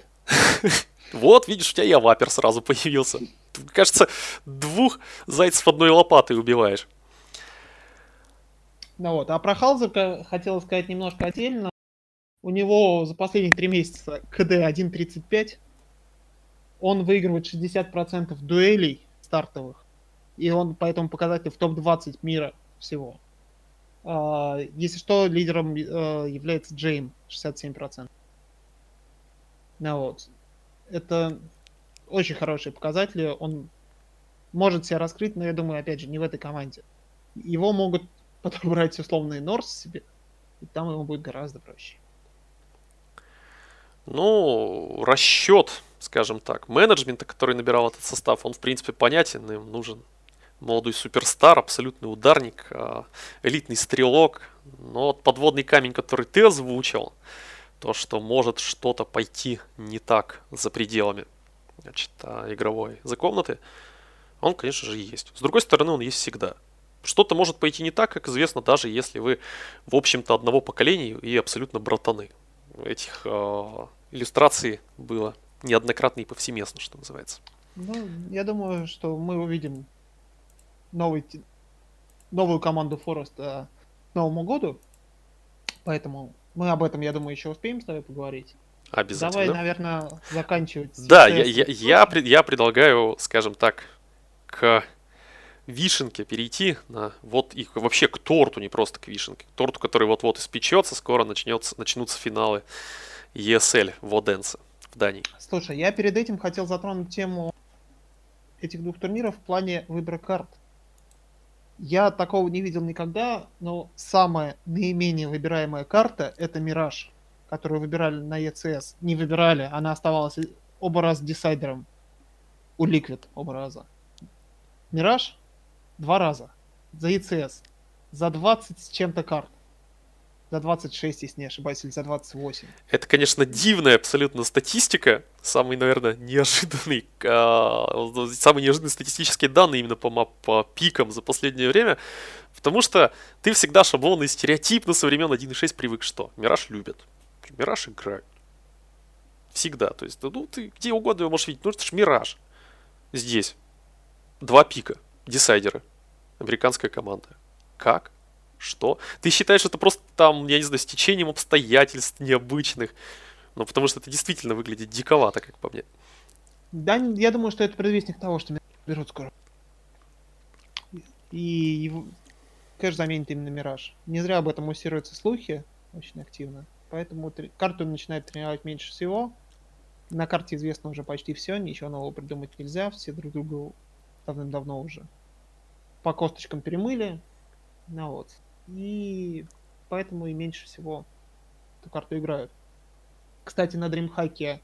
Вот, видишь, у тебя я вапер сразу появился. Ты, кажется, двух зайцев одной лопатой убиваешь. Ну вот, а про Халзера хотел сказать немножко отдельно. У него за последние три месяца КД 1.35 он выигрывает 60% дуэлей стартовых, и он по этому показателю в топ-20 мира всего. А, если что, лидером э, является Джейм, 67%. Ну вот. Это очень хорошие показатели. Он может себя раскрыть, но я думаю, опять же, не в этой команде. Его могут подобрать условные Норс себе, и там ему будет гораздо проще. Ну, расчет скажем так, менеджмента, который набирал этот состав, он в принципе понятен, им нужен молодой суперстар, абсолютный ударник, а, элитный стрелок. Но вот подводный камень, который ты озвучил, то, что может что-то пойти не так за пределами значит, а, игровой за комнаты, он, конечно же, есть. С другой стороны, он есть всегда. Что-то может пойти не так, как известно, даже если вы, в общем-то, одного поколения и абсолютно братаны. Этих э, иллюстраций было неоднократно и повсеместно, что называется. Ну, я думаю, что мы увидим новый, новую команду Фореста Новому году. Поэтому мы об этом, я думаю, еще успеем с тобой поговорить. Обязательно. Давай, наверное, заканчивать. Да, я, я, я, я предлагаю, скажем так, к вишенке перейти на вот их вообще к торту, не просто к вишенке, к торту, который вот-вот испечется, скоро начнется, начнутся финалы ESL в Оденсе в Дании. Слушай, я перед этим хотел затронуть тему этих двух турниров в плане выбора карт. Я такого не видел никогда, но самая наименее выбираемая карта это Мираж, которую выбирали на ECS. Не выбирали, она оставалась оба раза десайдером. У Liquid оба раза. Мираж два раза. За ECS. За 20 с чем-то карт за 26, если не ошибаюсь, или за 28. Это, конечно, дивная абсолютно статистика. Самый, наверное, неожиданный, э, самый неожиданный статистические данные именно по, по пикам за последнее время. Потому что ты всегда шаблонный стереотипно со времен 1.6 привык, что Мираж любят. Мираж играют. Всегда. То есть, ну, ты где угодно его можешь видеть. Ну, это же Мираж. Здесь. Два пика. Десайдеры. Американская команда. Как? Что? Ты считаешь это просто там, я не знаю, с течением обстоятельств необычных? Ну, потому что это действительно выглядит диковато, как по мне. Да, я думаю, что это предвестник того, что меня берут скоро. И его... Кэш заменит именно Мираж. Не зря об этом муссируются слухи очень активно. Поэтому тр... карту начинает тренировать меньше всего. На карте известно уже почти все, ничего нового придумать нельзя, все друг друга давным-давно уже по косточкам перемыли. Ну вот и поэтому и меньше всего эту карту играют. Кстати, на DreamHack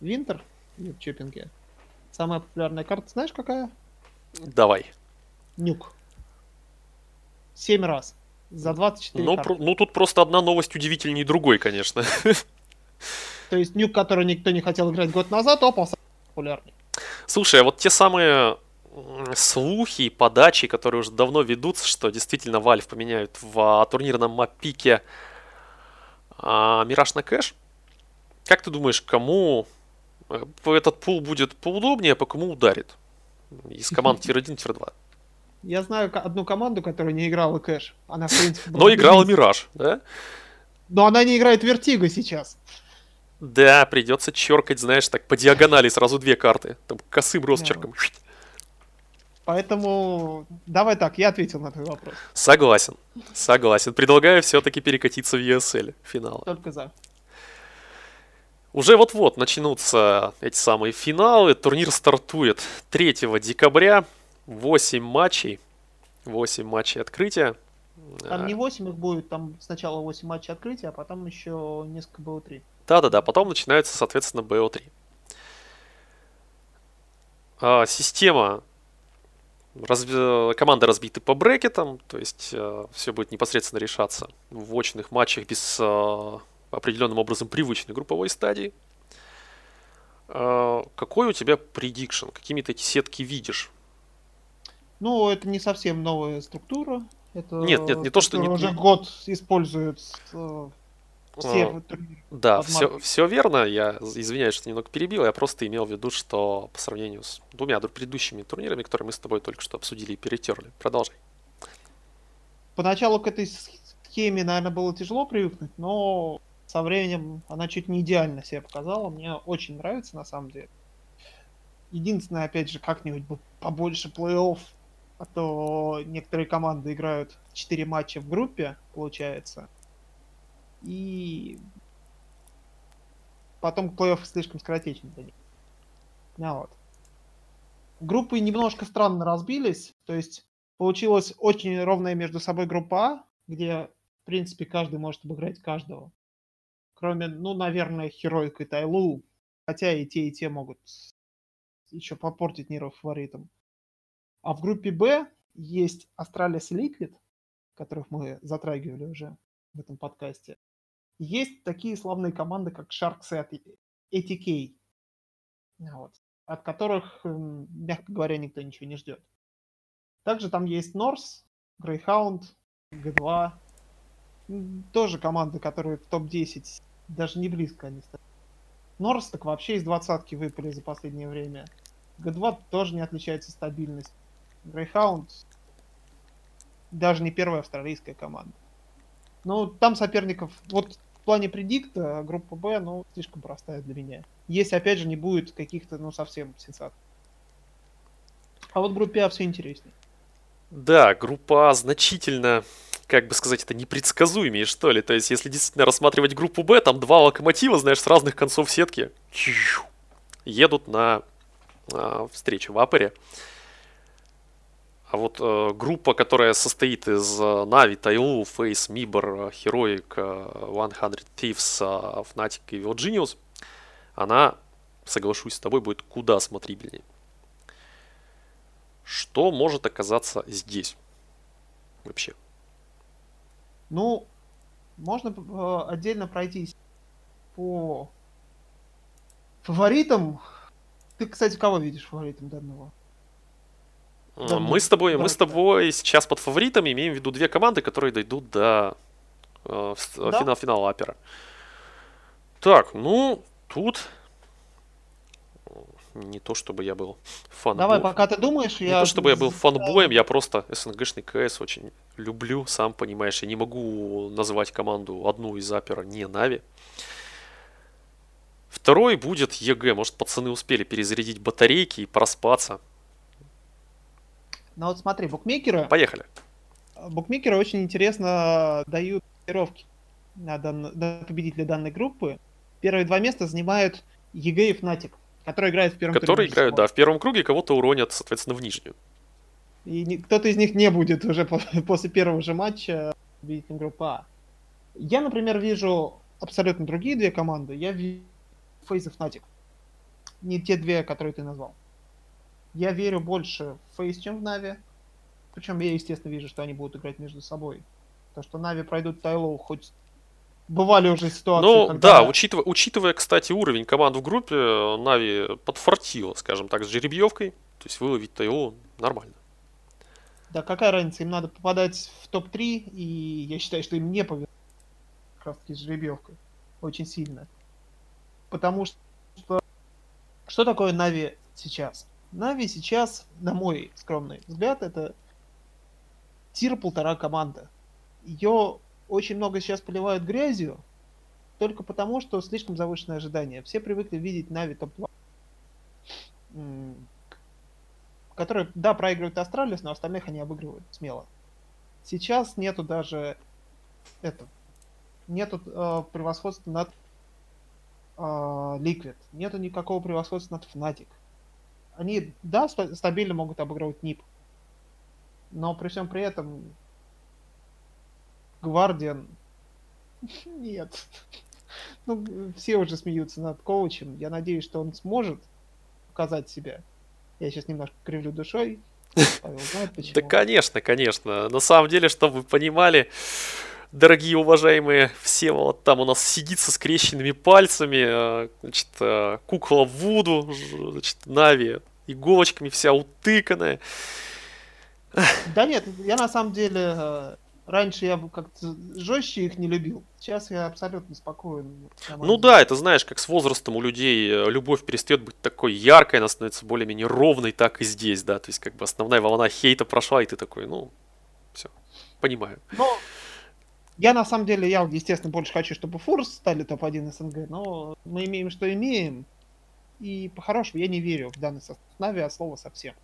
Винтер в Чоппинге самая популярная карта, знаешь какая? Давай. Нюк. Семь раз. За 24 ну, про, ну, тут просто одна новость удивительнее другой, конечно. То есть нюк, который никто не хотел играть год назад, опа, популярный. Слушай, а вот те самые слухи и подачи, которые уже давно ведутся, что действительно Valve поменяют в а, турнирном маппуле а, Мираж на кэш. Как ты думаешь, кому э, этот пул будет поудобнее, а по кому ударит? Из команд tier-1, tier-2. Я знаю одну команду, которая не играла кэш. Она, в принципе, Но играла Мираж, да? Но она не играет Vertigo сейчас. Да, придется черкать, знаешь, так по диагонали сразу две карты. Там косым росчерком. Yeah. Поэтому давай так, я ответил на твой вопрос. Согласен, согласен. Предлагаю все-таки перекатиться в ESL финал. Только за. Уже вот-вот начнутся эти самые финалы. Турнир стартует 3 декабря. 8 матчей. 8 матчей открытия. Там не 8 их будет, там сначала 8 матчей открытия, а потом еще несколько БО3. Да-да-да, потом начинается, соответственно, БО3. А, система Разби... Команды разбиты по брекетам, то есть э, все будет непосредственно решаться в очных матчах без э, определенным образом привычной групповой стадии. Э, какой у тебя предикшн? Какими ты эти сетки видишь? Ну, это не совсем новая структура. Это нет, нет, не то, что... Не... Уже год используют э, все а, Да, все, все верно. Я извиняюсь, что немного перебил. Я просто имел в виду, что по сравнению с двумя предыдущими турнирами, которые мы с тобой только что обсудили и перетерли. Продолжай. Поначалу к этой схеме, наверное, было тяжело привыкнуть, но со временем она чуть не идеально себя показала. Мне очень нравится, на самом деле. Единственное, опять же, как-нибудь бы побольше плей-офф, а то некоторые команды играют 4 матча в группе, получается. И потом плей-офф слишком скоротечный для них. Ну, вот. Группы немножко странно разбились, то есть получилась очень ровная между собой группа А, где, в принципе, каждый может обыграть каждого. Кроме, ну, наверное, Херойка и TyLoo, хотя и те, и те могут еще попортить нервов фаворитам. А в группе Б есть Astralis и Liquid, которых мы затрагивали уже в этом подкасте. Есть такие славные команды, как Sharks и ATK, вот, от которых, мягко говоря, никто ничего не ждет. Также там есть North, Greyhound, G2. Тоже команды, которые в топ-10 даже не близко они стоят. Норс так вообще из двадцатки выпали за последнее время. G2 тоже не отличается стабильностью. Greyhound Даже не первая австралийская команда. Ну, там соперников... Вот плане предикта группа Б, ну, слишком простая для меня. Если, опять же, не будет каких-то, ну, совсем сенсаций. А вот группе А все интереснее. Да, группа А значительно, как бы сказать, это непредсказуемее, что ли. То есть, если действительно рассматривать группу Б, там два локомотива, знаешь, с разных концов сетки едут на э, встречу в Апоре. А вот э, группа, которая состоит из э, Нави, Тайлу, Фейс, Мибор, Heroic, э, 100 Thieves, э, Fnatic и Virginius, она, соглашусь с тобой, будет куда смотрибельнее. Что может оказаться здесь? Вообще. Ну, можно э, отдельно пройтись по фаворитам. Ты, кстати, кого видишь фаворитом данного? Да, мы с тобой, мы с тобой сейчас под фаворитами имеем в виду две команды, которые дойдут до э, да? финал финала upper'а. Так, ну тут не то чтобы я был фанбоем. Давай, пока ты думаешь, не я... Не то чтобы я был фанбоем, я просто СНГшный КС очень люблю, сам понимаешь. Я не могу назвать команду одну из upper'а не NaVi. Второй будет EG. Может, пацаны успели перезарядить батарейки и проспаться. Ну вот смотри, букмекеры... Поехали. Букмекеры очень интересно дают котировки на, дан... на победителя данной группы. Первые два места занимают EG и Fnatic. Которые играют в первом Которые круге. Которые играют, да, в первом круге кого-то уронят, соответственно, в нижнюю. И кто-то из них не будет уже после первого же матча победителем группы А. Я, например, вижу абсолютно другие две команды. Я вижу FaZe и Fnatic. Не те две, которые ты назвал. Я верю больше в FaZe, чем в NaVi. Причем я, естественно, вижу, что они будут играть между собой. То, что NaVi пройдут TyLoo, хоть бывали уже ситуации. Ну, когда... да, учитывая, учитывая, кстати, уровень команд в группе, NaVi подфартило, скажем так, с жеребьевкой. То есть выловить-то его нормально. Да, какая разница, им надо попадать в топ-3, и я считаю, что им не повезло как раз таки с жеребьевкой. Очень сильно. Потому что что такое Нави сейчас? Нави сейчас, на мой скромный взгляд, это tier полтора команда. Ее очень много сейчас поливают грязью, только потому, что слишком завышенное ожидание. Все привыкли видеть NaVi топ-2, которые, да, проигрывают Astralis, но остальных они обыгрывают смело. Сейчас нету даже это, нету э, превосходства над э, Liquid, нету никакого превосходства над Fnatic. Они, да, стабильно могут обыгрывать НИП, но при всем при этом Гвардиан... Нет. Ну, все уже смеются над коучем. Я надеюсь, что он сможет показать себя. Я сейчас немножко кривлю душой. Павел знает почему. Да, конечно, конечно. На самом деле, чтобы вы понимали, дорогие уважаемые, все вот там у нас сидит со скрещенными пальцами, э, значит, э, кукла Вуду, значит, Нави иголочками вся утыканная. Да нет, я на самом деле э, Раньше я как-то жестче их не любил. Сейчас я абсолютно спокоен. Ну да, это знаешь, как с возрастом у людей э, любовь перестает быть такой яркой, она становится более-менее ровной, так и здесь, да. То есть как бы основная волна хейта прошла, и ты такой, ну, все, понимаю. Но я на самом деле, я, естественно, больше хочу, чтобы Фурс стали топ-1 СНГ, но мы имеем, что имеем. И по-хорошему я не верю в данный состав Нави, а слово совсем.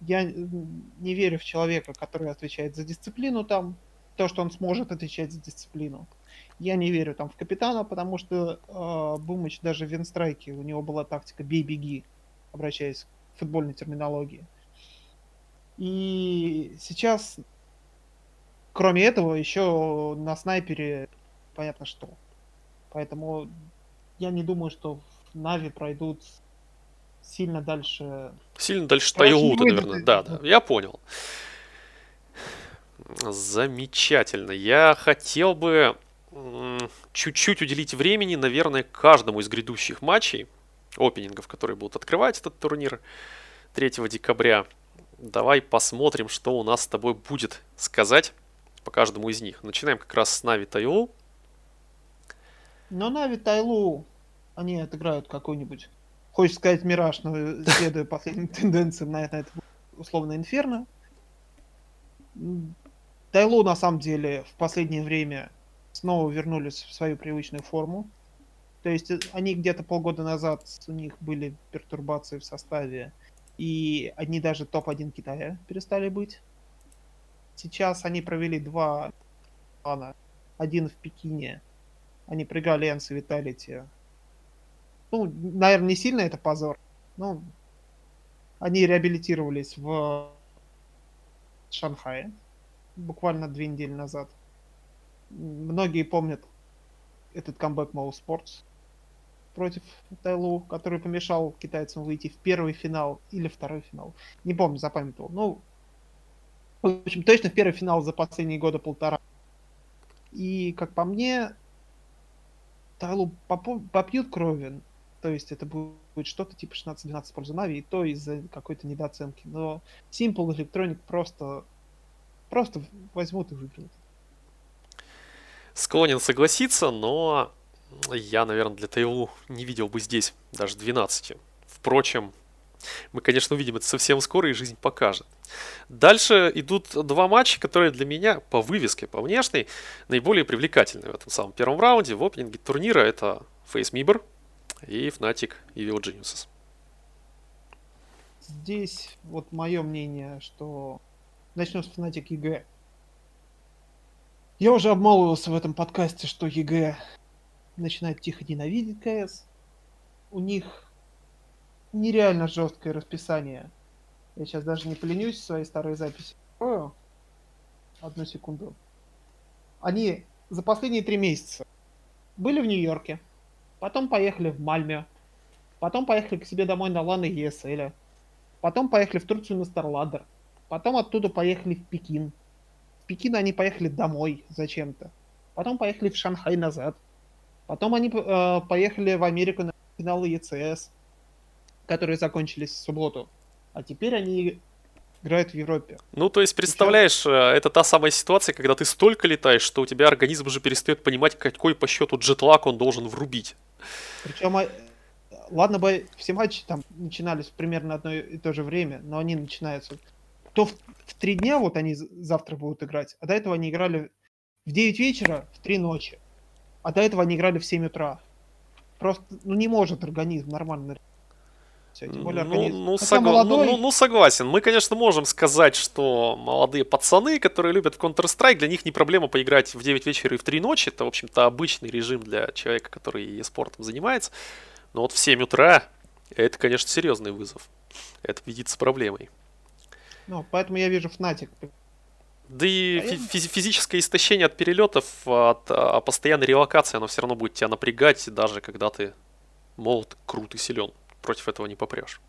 Я не верю в человека, который отвечает за дисциплину там, то, что он сможет отвечать за дисциплину. Я не верю там в капитана, потому что э, Бумыч даже в Винстрайке, у него была тактика «бей-беги», обращаясь к футбольной терминологии. И сейчас, кроме этого, еще на снайпере понятно что. Поэтому я не думаю, что в Нави пройдут сильно дальше... Сильно дальше Тайлута, наверное. Да, да, я понял. Замечательно. Я хотел бы чуть-чуть уделить времени, наверное, каждому из грядущих матчей, опенингов, которые будут открывать этот турнир 3 декабря. Давай посмотрим, что у нас с тобой будет сказать по каждому из них. Начинаем как раз с Нави Тайлу. Но Нави Тайлу, они отыграют какой-нибудь, хочешь сказать, Мираж, но следуя последним тенденциям, наверное, это условно Инферно Тайлу на самом деле в последнее время снова вернулись в свою привычную форму. То есть э, они где-то полгода назад у них были пертурбации в составе, и они даже топ-1 Китая перестали быть. Сейчас они провели два плана. Один в Пекине. Они проиграли Энс и Виталити. Ну, наверное, не сильно это позор. Но они реабилитировались в Шанхае буквально две недели назад. Многие помнят этот камбэк Моу Спортс против Тайлу, который помешал китайцам выйти в первый финал или второй финал. Не помню, запамятовал. Ну, в общем, точно в первый финал за последние года полтора. И, как по мне, Тайлу попьют крови. То есть это будет что-то типа 16-12 в пользу Нави, и то из-за какой-то недооценки. Но Simple Electronic просто, просто возьмут и выиграют. Склонен согласиться, но я, наверное, для Тайлу не видел бы здесь даже 12. Впрочем, мы, конечно, увидим это совсем скоро, и жизнь покажет. Дальше идут два матча, которые для меня по вывеске, по внешней, наиболее привлекательны в этом самом первом раунде. В опенинге турнира это Фейс Мибер и Fnatic Evil Geniuses. Здесь вот мое мнение, что начнем с Fnatic EG. Я уже обмолвился в этом подкасте, что EG начинает тихо ненавидеть КС. У них нереально жесткое расписание. Я сейчас даже не поленюсь свои старые записи. Одну секунду. Они за последние три месяца были в Нью-Йорке, потом поехали в Мальме, потом поехали к себе домой на Лан и ESL, потом поехали в Турцию на Старладер, потом оттуда поехали в Пекин. В Пекин они поехали домой зачем-то. Потом поехали в Шанхай назад. Потом они э, поехали в Америку на финалы ЕЦС которые закончились в субботу. А теперь они играют в Европе. Ну, то есть, представляешь. Э, это та самая ситуация, когда ты столько летаешь, что у тебя организм уже перестает понимать, какой по счету джетлаг он должен врубить. Причем, а, ладно бы все матчи там начинались примерно одно и то же время, но они начинаются то в, в три дня, вот они завтра будут играть, а до этого они играли в 9 вечера, в 3 ночи. А до этого они играли в 7 утра. Просто, ну, не может организм нормально все. Тем более ну, ну, согла- молодой... ну, ну, ну, согласен. Мы, конечно, можем сказать, что молодые пацаны, которые любят Counter-Strike, для них не проблема поиграть в 9 вечера и в 3 ночи. Это, в общем-то, обычный режим для человека, который спортом занимается. Но вот в 7 утра это, конечно, серьезный вызов. Это видится проблемой. Ну, поэтому я вижу Fnatic. Да и а физи- физическое истощение от перелетов, от а, постоянной релокации, оно все равно будет тебя напрягать, даже когда ты молод, крут и силен против этого не попрешь.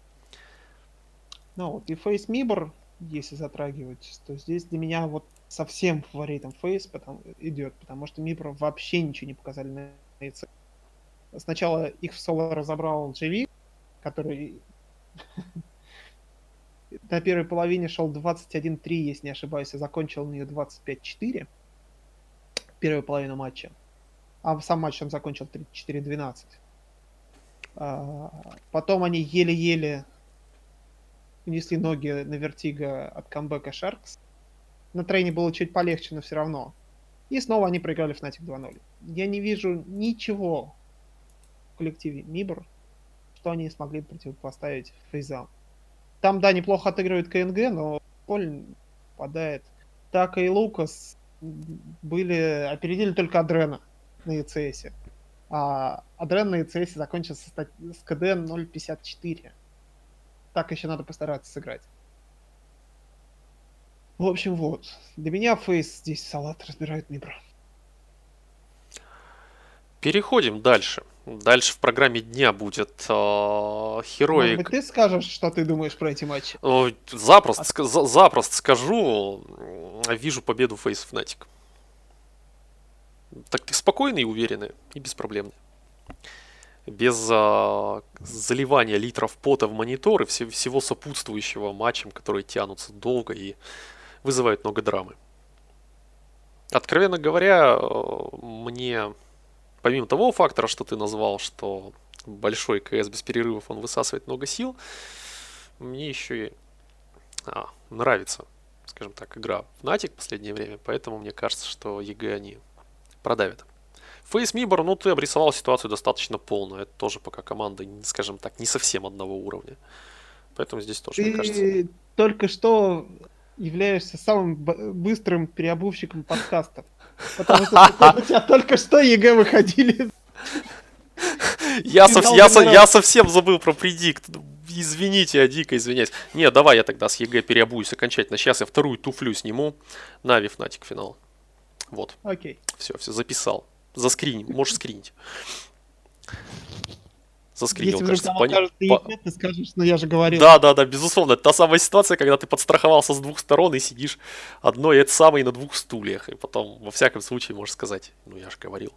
Ну вот и Фейс Мибор, если затрагивать, то здесь для меня вот совсем фаворитом Фейс потому, идет, потому что Мибор вообще ничего не показали на яйце. Сначала их в соло разобрал JV, который на первой половине шел 21-3, если не ошибаюсь, и закончил на нее 25-4 первую половину матча. А сам матч он закончил 34-12. А, потом они еле-еле унесли ноги на вертига от камбэка Sharks. На трейне было чуть полегче, но все равно. И снова они проиграли Fnatic 2-0. Я не вижу ничего в коллективе Мибр, что они смогли противопоставить фейзам. Там, да, неплохо отыгрывает КНГ, но Поль попадает. Так и Лукас были, опередили только Адрена на ECS. А Адрен на ECS закончился с КД 0.54. Так еще надо постараться сыграть. В общем, вот. Для меня Фейс здесь салат разбирает Мибра. Переходим дальше. Дальше в программе дня будет э, Хероик. Может быть, ты скажешь, что ты думаешь про эти матчи? О, запросто, а... за, запросто скажу. Вижу победу Фейс Fnatic так спокойные и уверенные, и беспроблемные. Без а, заливания литров пота в монитор и все, всего сопутствующего матчам, которые тянутся долго и вызывают много драмы. Откровенно говоря, э, мне, помимо того фактора, что ты назвал, что большой КС без перерывов он высасывает много сил, мне еще и а, нравится скажем так, игра Fnatic в последнее время, поэтому мне кажется, что EG они продавят. FaZe MIBR, ну ты обрисовал ситуацию достаточно полно. Это тоже пока команда, скажем так, не совсем одного уровня. Поэтому здесь тоже, ты мне кажется... только что являешься самым быстрым переобувщиком подкастов. Потому что у тебя только что EG выходили. Я, сов, я, я совсем забыл про predict. Извините, я дико извиняюсь. Не, давай я тогда с EG переобуюсь окончательно. Сейчас я вторую туфлю сниму. NaVi Fnatic финал. Вот. Окей. Все, все записал. Заскриним, можешь скринить. Заскринил, Если кажется. Пони... Ты, по... нет, ты скажешь, но я же говорил. Да, да, да, безусловно. Это та самая ситуация, когда ты подстраховался с двух сторон и сидишь одной и это самое на двух стульях. И потом, во всяком случае, можешь сказать, ну я же говорил.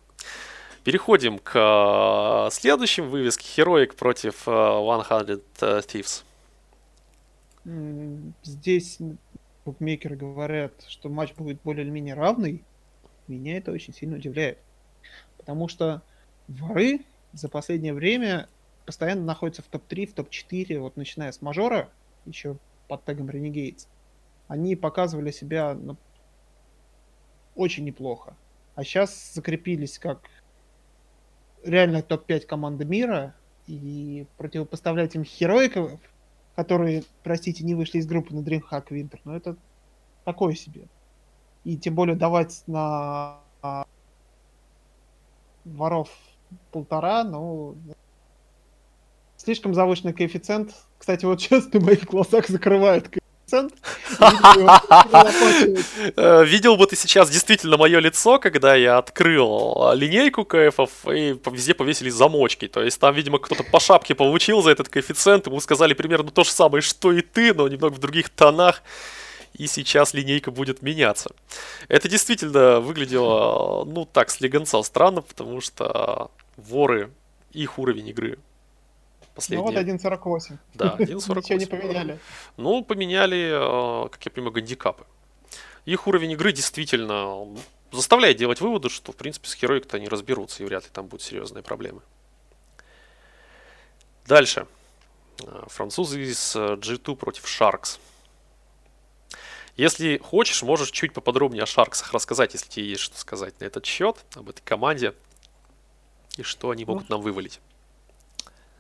Переходим к э, следующим вывеске. Heroic против 100 э, Thieves. Здесь букмекеры говорят, что матч будет более или менее равный. Меня это очень сильно удивляет. Потому что воры за последнее время постоянно находятся в топ-3, в топ-4, вот начиная с мажора, еще под тегом Renegades. Они показывали себя ну, очень неплохо. А сейчас закрепились как реально топ-5 команды мира, и противопоставлять им хероиков, которые, простите, не вышли из группы на DreamHack Winter, но это такое себе. И тем более давать на воров полтора, ну, слишком завышенный коэффициент. Кстати, вот сейчас на моих глазах закрывают коэффициент. Э, видел бы ты сейчас действительно мое лицо, когда я открыл линейку кэфов и везде повесили замочки. То есть там, видимо, кто-то по шапке получил за этот коэффициент, ему сказали примерно то же самое, что и ты, но немного в других тонах и сейчас линейка будет меняться. Это действительно выглядело, ну так, слегонца странно, потому что воры, их уровень игры последний. Ну вот 1.48. Да, 1.48. Ничего не поменяли. Ну, поменяли, э, как я понимаю, гандикапы. Их уровень игры действительно заставляет делать выводы, что, в принципе, с Heroic-то они разберутся, и вряд ли там будут серьезные проблемы. Дальше. Э, французы из э, G2 против Sharks. Если хочешь, можешь чуть поподробнее о Шарксах рассказать, если тебе есть что сказать на этот счет, об этой команде и что они могут ну, нам вывалить.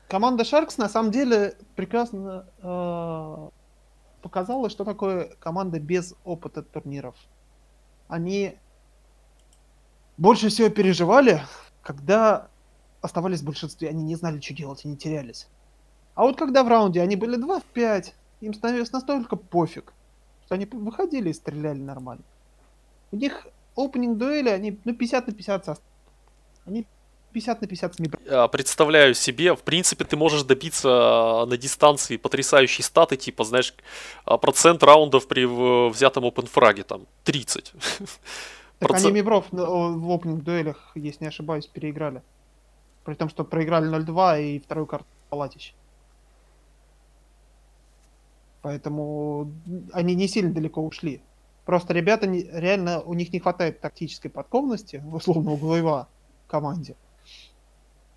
Команда Sharks на самом деле прекрасно э, показала, что такое команда без опыта турниров. Они больше всего переживали, когда оставались в большинстве, они не знали, что делать, они терялись. А вот когда в раунде они были 2 в 5, им становилось настолько пофиг, что они выходили и стреляли нормально. У них опенинг дуэли, они ну, 50 на 50 состав. Они 50 на 50 с Представляю себе, в принципе, ты можешь добиться а, на дистанции потрясающей статы, типа, знаешь, а, процент раундов при взятом опенфраге, там, 30. Так Процент... они Мибров в опенинг дуэлях, если не ошибаюсь, переиграли. При том, что проиграли 0-2 и вторую карту Палатич. Поэтому они не сильно далеко ушли. Просто ребята не, реально, у них не хватает тактической подкованности, условно, у Глоева команде.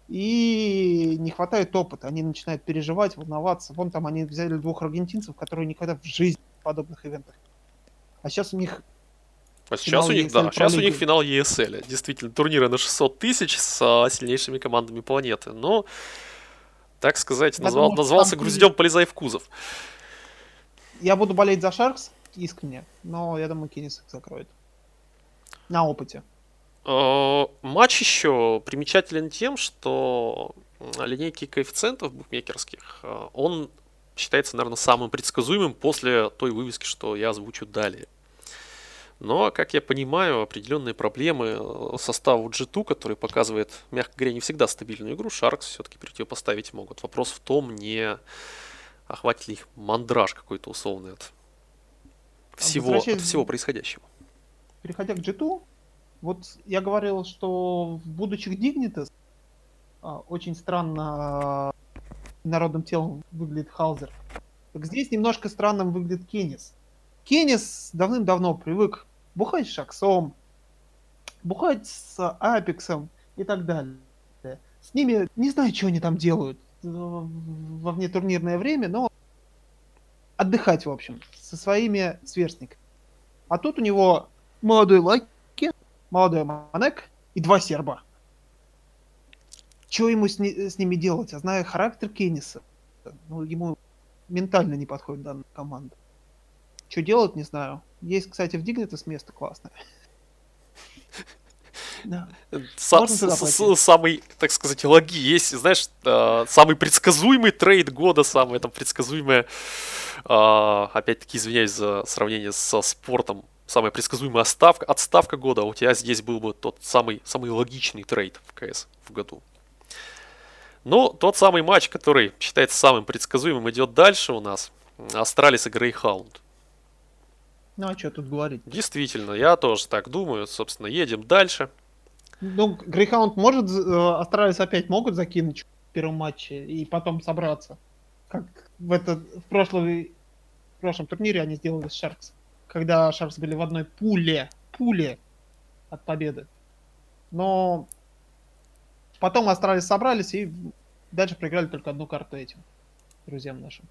И не хватает опыта. Они начинают переживать, волноваться. Вон там они взяли двух аргентинцев, которые никогда в жизни в подобных ивентах. А сейчас у них а сейчас у них, да, сейчас у них финал ESL. Действительно, турниры на 600 тысяч с сильнейшими командами планеты. Но, так сказать, назвал, назвался груздем полезай в кузов я буду болеть за Шаркс искренне, но я думаю, Кеннис их закроет. На опыте. Э, матч еще примечателен тем, что линейки коэффициентов букмекерских, э, он считается, наверное, самым предсказуемым после той вывески, что я озвучу далее. Но, как я понимаю, определенные проблемы э, составу G2, который показывает, мягко говоря, не всегда стабильную игру, Sharks все-таки противопоставить могут. Вопрос в том, не охватит ли их мандраж какой-то условный от всего, от всего происходящего. Переходя к G2, вот я говорил, что в будущих Dignitas а, очень странно а, народным телом выглядит Халзер. Так здесь немножко странным выглядит Кеннис. Кеннис давным-давно привык бухать с Шаксом, бухать с Апексом и так далее. С ними не знаю, что они там делают во внетурнирное время, но отдыхать, в общем, со своими сверстниками. А тут у него молодой Лаки, молодой Манек и два серба. Что ему с, ни- с ними делать? Я знаю характер kennyS'а. Ну, ему ментально не подходит данная команда. Что делать, не знаю. Есть, кстати, в Dignitas место классное. Да. Са- Можно туда с- с- пойти? самый, так сказать, логи есть, знаешь, э, самый предсказуемый трейд года, самое там предсказуемое, э, опять-таки, извиняюсь за сравнение со спортом, самая предсказуемая отставка, отставка года, а у тебя здесь был бы тот самый, самый логичный трейд в КС в году. Но тот самый матч, который считается самым предсказуемым, идет дальше у нас. Astralis и Greyhound. Ну, а что тут говорить? Действительно, я тоже так думаю. Собственно, едем дальше. Ну, Greyhound может, э, Astralis опять могут закинуть в первом матче и потом собраться. Как в, этот, в, прошлый, в прошлом турнире они сделали с Sharks. Когда Sharks были в одной пуле, пуле от победы. Но потом Astralis собрались и дальше проиграли только одну карту этим друзьям нашим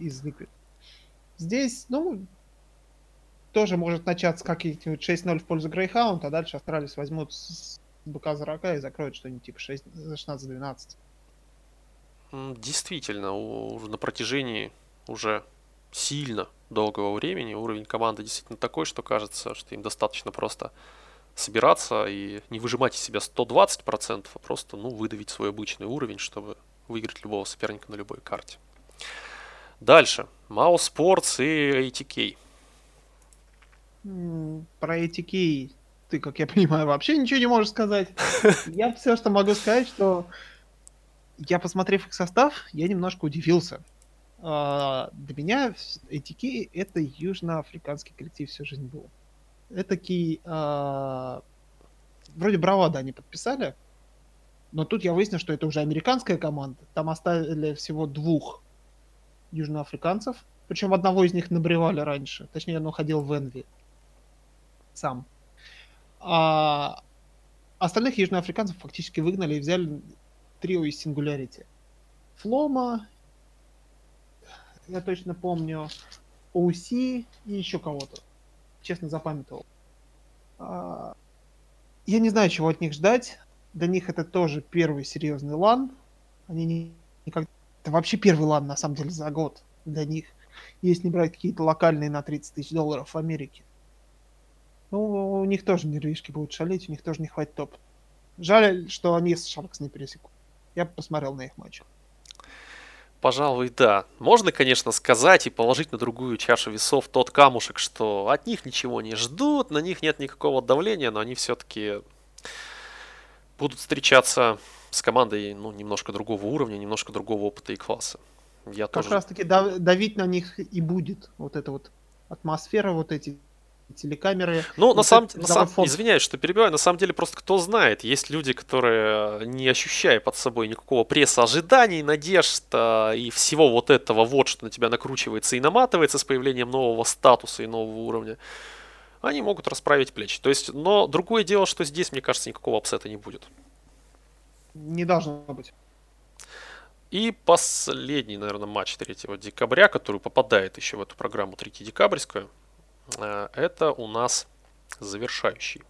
из Liquid. Здесь, ну, тоже может начаться как-нибудь 6-0 в пользу Greyhound, а дальше Astralis возьмут с быка за рога и закроют что-нибудь типа 6 16-12. М, Действительно, у- на протяжении уже сильно долгого времени уровень команды действительно такой, что кажется, что им достаточно просто собираться и не выжимать из себя 120%, а просто ну, выдавить свой обычный уровень, чтобы выиграть любого соперника на любой карте. Дальше. Мао Sports и ATK. Про ATK ты, как я понимаю, вообще ничего не можешь сказать. Я все, что могу сказать, что я, посмотрев их состав, я немножко удивился. А, Для меня ATK это южноафриканский коллектив всю жизнь был. Этакий... а, Вроде Бравада они подписали, но тут я выяснил, что это уже американская команда. Там оставили всего двух южноафриканцев. Причем одного из них набревали раньше. Точнее, он уходил в Энви. Сам. А остальных южноафриканцев фактически выгнали и взяли трио из Singularity. Флома, я точно помню, OC и еще кого-то. Честно запамятовал. А, Я не знаю, чего от них ждать. Для них это тоже первый серьезный LAN. Они не, никак... Это вообще первый LAN, на самом деле, за год для них. Если не брать какие-то локальные на 30 тысяч долларов в Америке. Ну, у них тоже нервишки будут шалить, у них тоже не хватит топ. Жаль, что они с Шаркс не пересекут. Я бы посмотрел на их матч. Пожалуй, да. Можно, конечно, сказать и положить на другую чашу весов тот камушек, что от них ничего не ждут, на них нет никакого давления, но они все-таки будут встречаться с командой ну, немножко другого уровня, немножко другого опыта и класса. Я Как тоже... раз таки дав- давить на них и будет вот эта вот атмосфера, вот эти телекамеры. Ну, на самом, самом- фон. извиняюсь, что перебиваю, на самом деле просто кто знает, есть люди, которые, не ощущая под собой никакого пресса ожиданий, надежд а, и всего вот этого вот, что на тебя накручивается и наматывается с появлением нового статуса и нового уровня, они могут расправить плечи. То есть, но другое дело, что здесь, мне кажется, никакого upset а не будет. Не должно быть. И последний, наверное, матч 3 декабря, который попадает еще в эту программу 3 декабрьскую, э, это у нас завершающий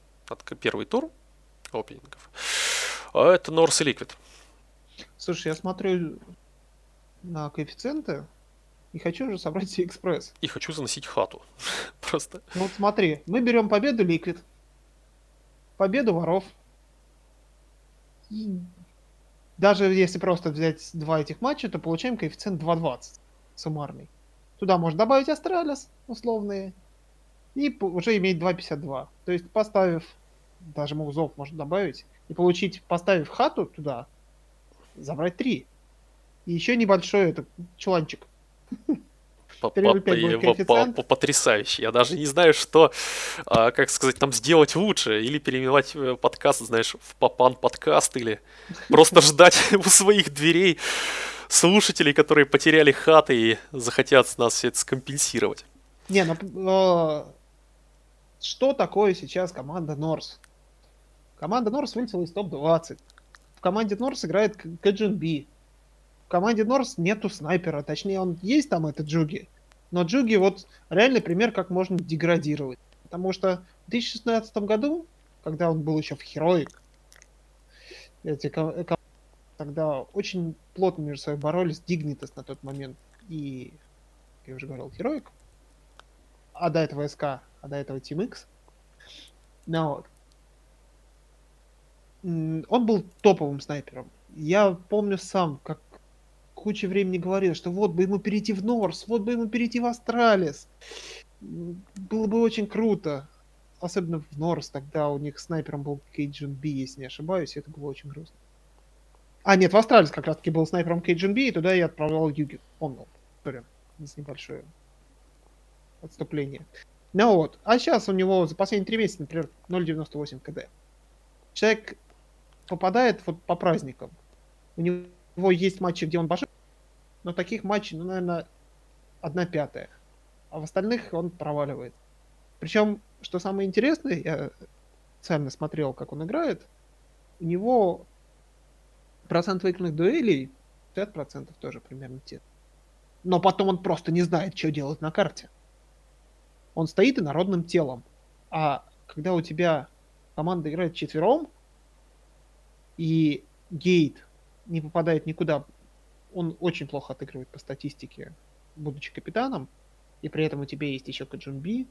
первый тур опенингов. А Это North и Liquid. Слушай, я смотрю на коэффициенты и хочу уже собрать себе экспресс. И хочу заносить хату. Просто. Ну вот смотри, мы берем победу Liquid, победу воров. И даже если просто взять два этих матча, то получаем коэффициент 2.20 суммарный. Туда можно добавить Astralis условные и уже иметь 2.52. То есть поставив, даже MOUZ ов можно добавить, и получить, поставив хату туда, забрать 3. И еще небольшой этот чуланчик. Потрясающе. Я даже не знаю, что, а, как сказать, нам сделать лучше. Или переименовать э, подкаст, знаешь, в Папан подкаст, или просто ждать у своих дверей слушателей, которые потеряли хаты и захотят нас все это скомпенсировать. Не, ну э, что такое сейчас команда Норс? Команда Норс вылетела из топ-20. В команде Норс играет КГНБ. В команде Норс нету снайпера. Точнее, он есть там, этот Джуги. Но Джуги вот реальный пример, как можно деградировать. Потому что в 2016 году, когда он был еще в Heroic, эти тогда очень плотно между собой боролись Dignitas на тот момент и, я уже говорил, Heroic, а до этого SK, а до этого Team X. Ну, вот. Он был топовым снайпером. Я помню сам, как куча времени говорил, что вот бы ему перейти в North, вот бы ему перейти в Astralis. Было бы очень круто. Особенно в North, тогда у них снайпером был cajunb, если не ошибаюсь, это было очень грустно. А, нет, в Astralis как раз таки был снайпером cajunb, и туда я отправлял JUGi. Помнил. История. С небольшое отступление. Ну вот. А сейчас у него за последние три месяца, например, 0.98 КД. Человек попадает вот по праздникам. У него есть матчи, где он башит, но таких матчей, ну, наверное, одна пятая. А в остальных он проваливает. Причем, что самое интересное, я специально смотрел, как он играет, у него процент выигранных дуэлей 50% тоже примерно те. Но потом он просто не знает, что делать на карте. Он стоит и народным телом. А когда у тебя команда играет четвером, и Гейт не попадает никуда, он очень плохо отыгрывает по статистике, будучи капитаном, и при этом у тебя есть еще Каджунби,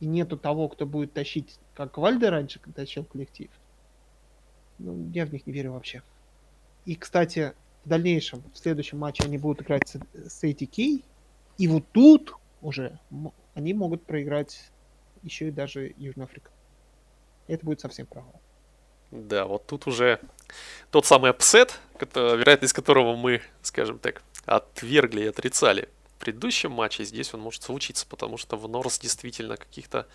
и нету того, кто будет тащить, как Вальде раньше тащил коллектив. Ну, я в них не верю вообще. И, кстати, в дальнейшем, в следующем матче они будут играть с, с ATK, и вот тут уже они могут проиграть еще и даже Южная Африка. Это будет совсем провал. Да, вот тут уже тот самый upset, вероятность которого мы, скажем так, отвергли и отрицали в предыдущем матче, здесь он может случиться, потому что в North действительно каких-то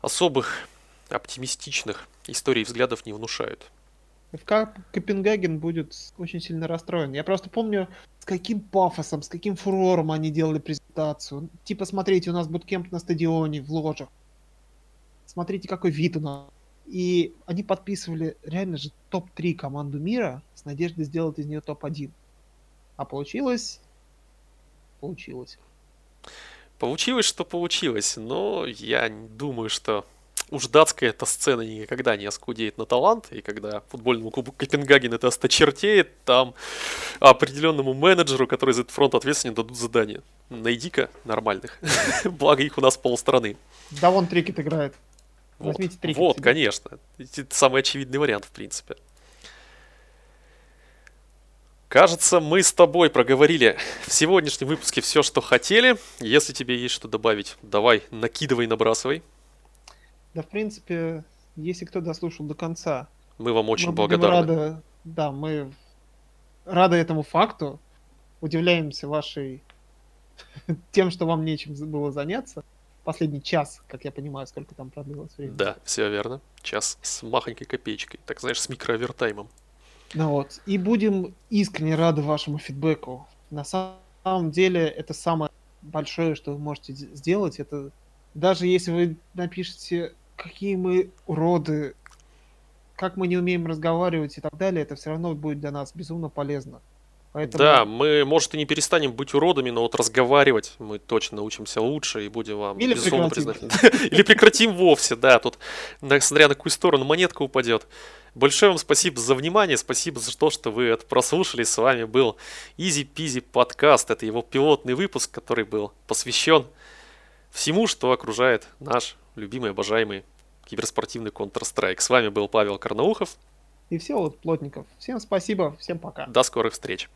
особых оптимистичных историй взглядов не внушают. Копенгаген будет очень сильно расстроен. Я просто помню, с каким пафосом, с каким фурором они делали презентацию. Типа, смотрите, у нас bootcamp на стадионе, в ложах. Смотрите, какой вид у нас. И они подписывали реально же топ-3 команду мира с надеждой сделать из нее топ-1. А получилось... Получилось. Получилось, что получилось, но я думаю, что уж датская эта сцена никогда не оскудеет на талант, и когда футбольному клубу Копенгаген это осточертеет, там определенному менеджеру, который за этот фронт ответственен, дадут задание. Найди-ка нормальных. Благо их у нас полстраны. Да вон Трикет играет. Вот, Возьмите Трикет вот конечно. Это самый очевидный вариант, в принципе. Кажется, мы с тобой проговорили в сегодняшнем выпуске все, что хотели. Если тебе есть что добавить, давай, накидывай, набрасывай. Да, в принципе, если кто дослушал до конца, мы вам очень мы благодарны. Рады, да, мы рады этому факту, удивляемся вашей тем, что вам нечем было заняться. Последний час, как я понимаю, сколько там продлилось время. Да, все верно. Час с махонькой копеечкой. Так знаешь, с микроавертаймом. Ну вот. И будем искренне рады вашему фидбэку. На самом деле, это самое большое, что вы можете сделать. Это даже если вы напишете какие мы уроды, как мы не умеем разговаривать и так далее, это все равно будет для нас безумно полезно. Поэтому... Да, мы, может, и не перестанем быть уродами, но вот разговаривать мы точно научимся лучше и будем вам Или безусловно признательны. Или прекратим вовсе, да, тут, смотря на какую сторону монетка упадет. Большое вам спасибо за внимание, спасибо за то, что вы это прослушали. С вами был Easy Peasy подкаст. Это его пилотный выпуск, который был посвящен всему, что окружает наш любимый, обожаемый киберспортивный Counter-Strike. С вами был Павел Карнаухов. И все вот Плотников. Всем спасибо, всем пока. До скорых встреч.